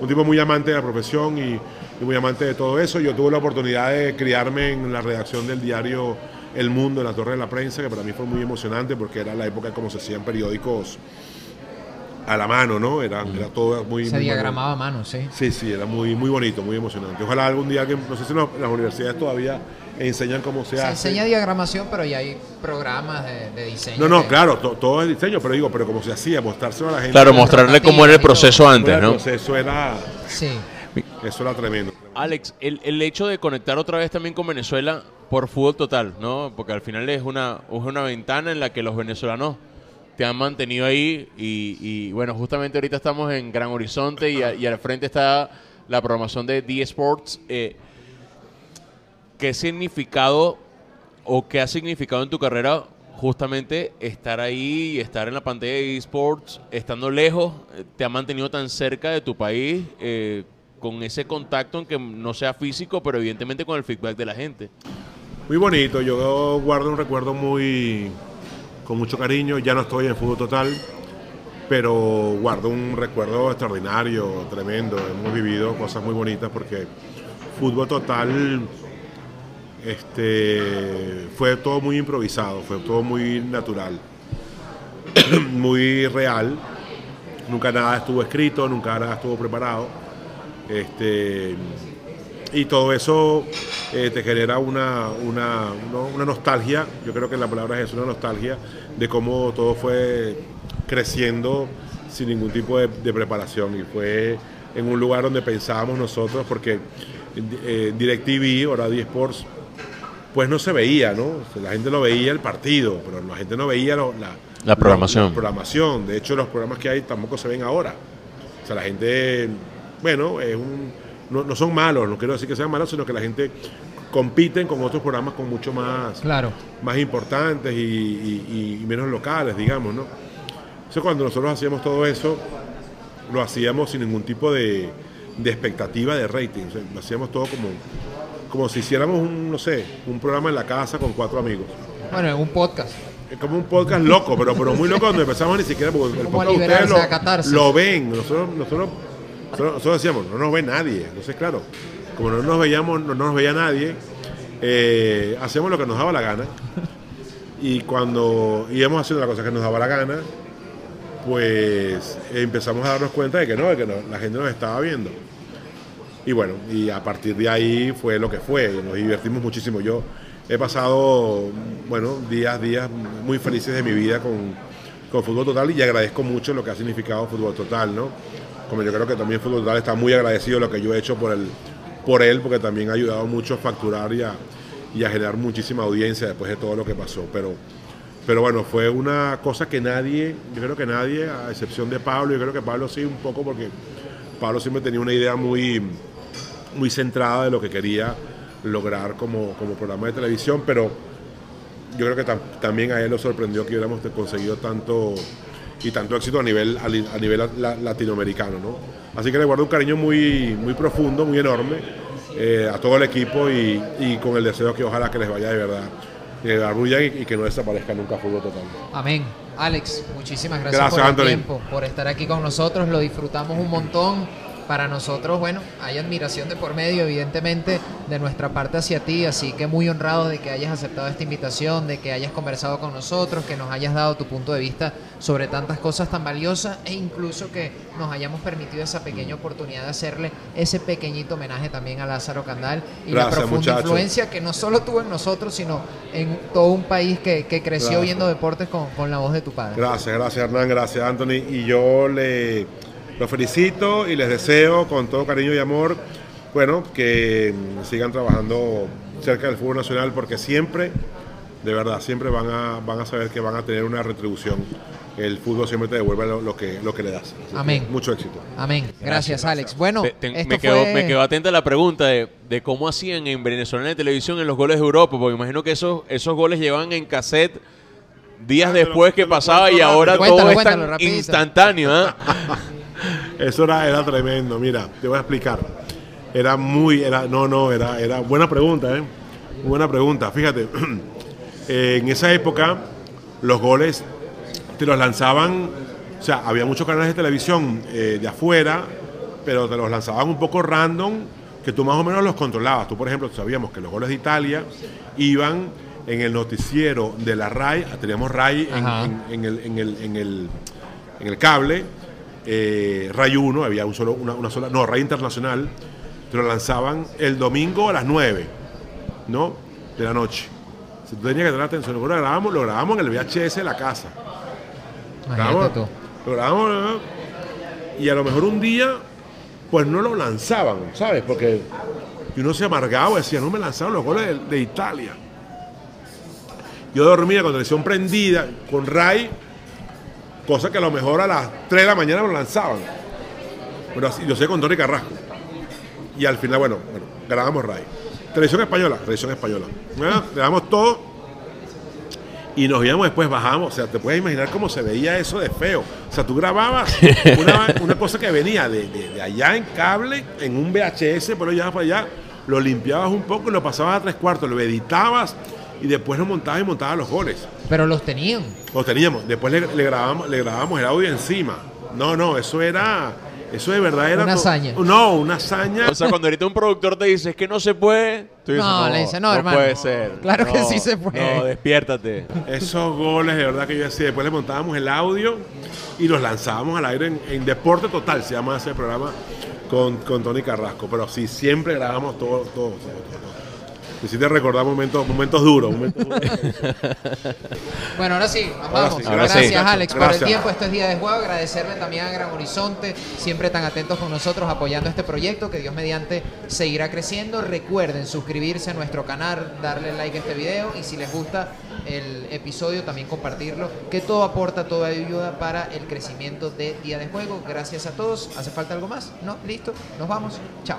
un tipo muy amante de la profesión y, muy amante de todo eso. Yo tuve la oportunidad de criarme en la redacción del diario El Mundo, en la Torre de la Prensa, que para mí fue muy emocionante porque era la época como se hacían periódicos a la mano, ¿no? Era, era todo muy... Se diagramaba a mano, sí. Sí, sí, era muy, muy bonito, muy emocionante. Ojalá algún día que, no sé si las universidades todavía enseñan cómo se, hace. Se enseña diagramación, pero ya hay programas de, diseño. No, no, claro, todo es diseño, pero digo, pero como se hacía, mostrárselo a la gente. Claro, mostrarle cómo era el proceso antes, ¿no? El proceso era. Sí. Eso era tremendo. Alex, el, el, hecho de conectar otra vez también con Venezuela por fútbol total, ¿no? Porque al final es una, es una ventana en la que los venezolanos te han mantenido ahí y, bueno, justamente ahorita estamos en Gran Horizonte y, al frente está la programación de D Sports. Eh, ¿qué significado o qué ha significado en tu carrera justamente estar ahí y estar en la pantalla de esports, estando lejos, eh, te ha mantenido tan cerca de tu país, eh, con ese contacto, aunque no sea físico, pero evidentemente con el feedback de la gente? Muy bonito, yo guardo un recuerdo muy con mucho cariño, ya no estoy en fútbol total, pero guardo un recuerdo extraordinario, tremendo, hemos vivido cosas muy bonitas porque fútbol total este, fue todo muy improvisado, fue todo muy natural, muy real. Nunca nada estuvo escrito, nunca nada estuvo preparado. Este, y todo eso eh, te genera una, una, una, nostalgia, yo creo que la palabra es una nostalgia de cómo todo fue creciendo sin ningún tipo de, preparación y fue en un lugar donde pensábamos nosotros, porque eh, DirecTV, ahora Sports, pues no se veía, ¿no? la gente lo veía el partido, pero la gente no veía la, la, programación. programación. De hecho, los programas que hay tampoco se ven ahora. O sea, la gente, bueno, es un, no, son malos, no quiero decir que sean malos, sino que la gente compiten con otros programas con mucho más, claro. más importantes y, menos locales, digamos, ¿no? Entonces, cuando nosotros hacíamos todo eso, lo hacíamos sin ningún tipo de, de expectativa de rating. lo hacíamos todo como como si hiciéramos un, no sé, un programa en la casa con cuatro amigos. Bueno, un podcast. Es como un podcast loco, pero, pero muy loco donde empezamos ni siquiera porque el podcast ustedes lo, ven. Nosotros, nosotros, nosotros, decíamos, no nos ve nadie. Entonces, claro, como no nos veíamos, no, nos veía nadie, eh, hacíamos lo que nos daba la gana. Y cuando íbamos haciendo la cosa que nos daba la gana, pues empezamos a darnos cuenta de que no, de que la gente nos estaba viendo. Y bueno, y a partir de ahí fue lo que fue, nos divertimos muchísimo. Yo he pasado, bueno, días, días muy felices de mi vida con, con Fútbol Total y agradezco mucho lo que ha significado Fútbol Total, ¿no? Como yo creo que también Fútbol Total está muy agradecido de lo que yo he hecho por, el, por él, porque también ha ayudado mucho a facturar y a, y a generar muchísima audiencia después de todo lo que pasó. Pero, pero bueno, fue una cosa que nadie, yo creo que nadie, a excepción de Pablo, yo creo que Pablo sí un poco porque Pablo siempre tenía una idea muy, muy centrada de lo que quería lograr como, como programa de televisión, pero yo creo que también a él lo sorprendió que hubiéramos conseguido tanto y tanto éxito a nivel, a, nivel latinoamericano. ¿no? Así que le guardo un cariño muy, muy profundo, muy enorme eh, a todo el equipo y, y, con el deseo que ojalá que les vaya de verdad eh, y, que no desaparezca nunca fútbol total. Amén. Alex, muchísimas gracias, por el tiempo, por estar aquí con nosotros, lo disfrutamos un montón para nosotros, bueno, hay admiración de por medio, evidentemente, de nuestra parte hacia ti, así que muy honrado de que hayas aceptado esta invitación, de que hayas conversado con nosotros, que nos hayas dado tu punto de vista sobre tantas cosas tan valiosas e incluso que nos hayamos permitido esa pequeña oportunidad de hacerle ese pequeñito homenaje también a Lázaro Candal y la profunda influencia que no solo tuvo en nosotros, sino en todo un país que, creció viendo deportes con, con la voz de tu padre. Gracias, gracias Hernán, gracias Anthony. Y yo le los felicito y les deseo con todo cariño y amor, bueno, que sigan trabajando cerca del fútbol nacional porque siempre, de verdad, siempre van a, van a saber que van a tener una retribución. El fútbol siempre te devuelve lo, que, lo que le das. Amén. mucho éxito. Amén. Gracias, Alex. Bueno, me, quedó, me, quedó, atenta la pregunta de, cómo hacían en Venezuela de televisión en los goles de Europa, porque imagino que esos, esos goles llevan en cassette días ah, después que pasaba y ahora todo es tan instantáneo. ¿eh? Eso era, era tremendo. Mira, te voy a explicar. Era muy, era, no, no, era, era buena pregunta, ¿eh? Buena pregunta. Fíjate, en esa época los goles te los lanzaban, o sea, había muchos canales de televisión eh, de afuera, pero te los lanzaban un poco random, que tú más o menos los controlabas. Tú, por ejemplo, sabíamos que los goles de Italia iban en el noticiero de la RAI, teníamos RAI en, el, en, el, en, el, en el cable, eh, Ray 1, había un solo, una, sola, no, Ray Internacional, te lo lanzaban el domingo a las 9, ¿no? De la noche. Si tú tenías que tener atención, lo grabamos, lo grabamos en el VHS de la casa. Lo grabamos y a lo mejor un día, pues no lo lanzaban, ¿sabes? Porque uno se amargaba, decía, no me lanzaron los goles de, de Italia. Yo dormía con televisión prendida, con Ray cosa que a lo mejor a las 3 de la mañana lo lanzaban. Pero así, yo sé con Tony Carrasco. Y al final, bueno, bueno grabamos RAI. Televisión española, televisión española. Grabamos todo y nos íbamos después, bajamos. O sea, te puedes imaginar cómo se veía eso de feo. O sea, tú grababas una, cosa que venía de, de, allá en cable, en un VHS, pero ya para allá, lo limpiabas un poco y lo pasabas a tres cuartos, lo editabas y después lo montabas y montabas los goles. Pero los tenían. Los teníamos. Después le, grabamos, le grabamos el audio encima. No, no, eso era. Eso de verdad era. Una hazaña. No, una hazaña. O sea, cuando ahorita un productor te dice es que no se puede. Tú dices, no, le dice, no, no hermano. puede ser. Claro que sí se puede. No, despiértate. Esos goles, de verdad que yo decía. Después le montábamos el audio y los lanzábamos al aire en, Deporte Total, se llama ese programa con, con Tony Carrasco. Pero sí, siempre grabamos todo, todo, todo. todo si te recordar momentos, momentos duros. bueno, ahora sí, vamos. Gracias, Alex, por el tiempo. Este es Día de Juego. Agradecerle también a Gran Horizonte, siempre tan atentos con nosotros, apoyando este proyecto, que Dios mediante seguirá creciendo. Recuerden suscribirse a nuestro canal, darle like a este video y si les gusta el episodio, también compartirlo, que todo aporta, todo ayuda para el crecimiento de Día de Juego. Gracias a todos. ¿Hace falta algo más? ¿No? ¿Listo? Nos vamos. Chao.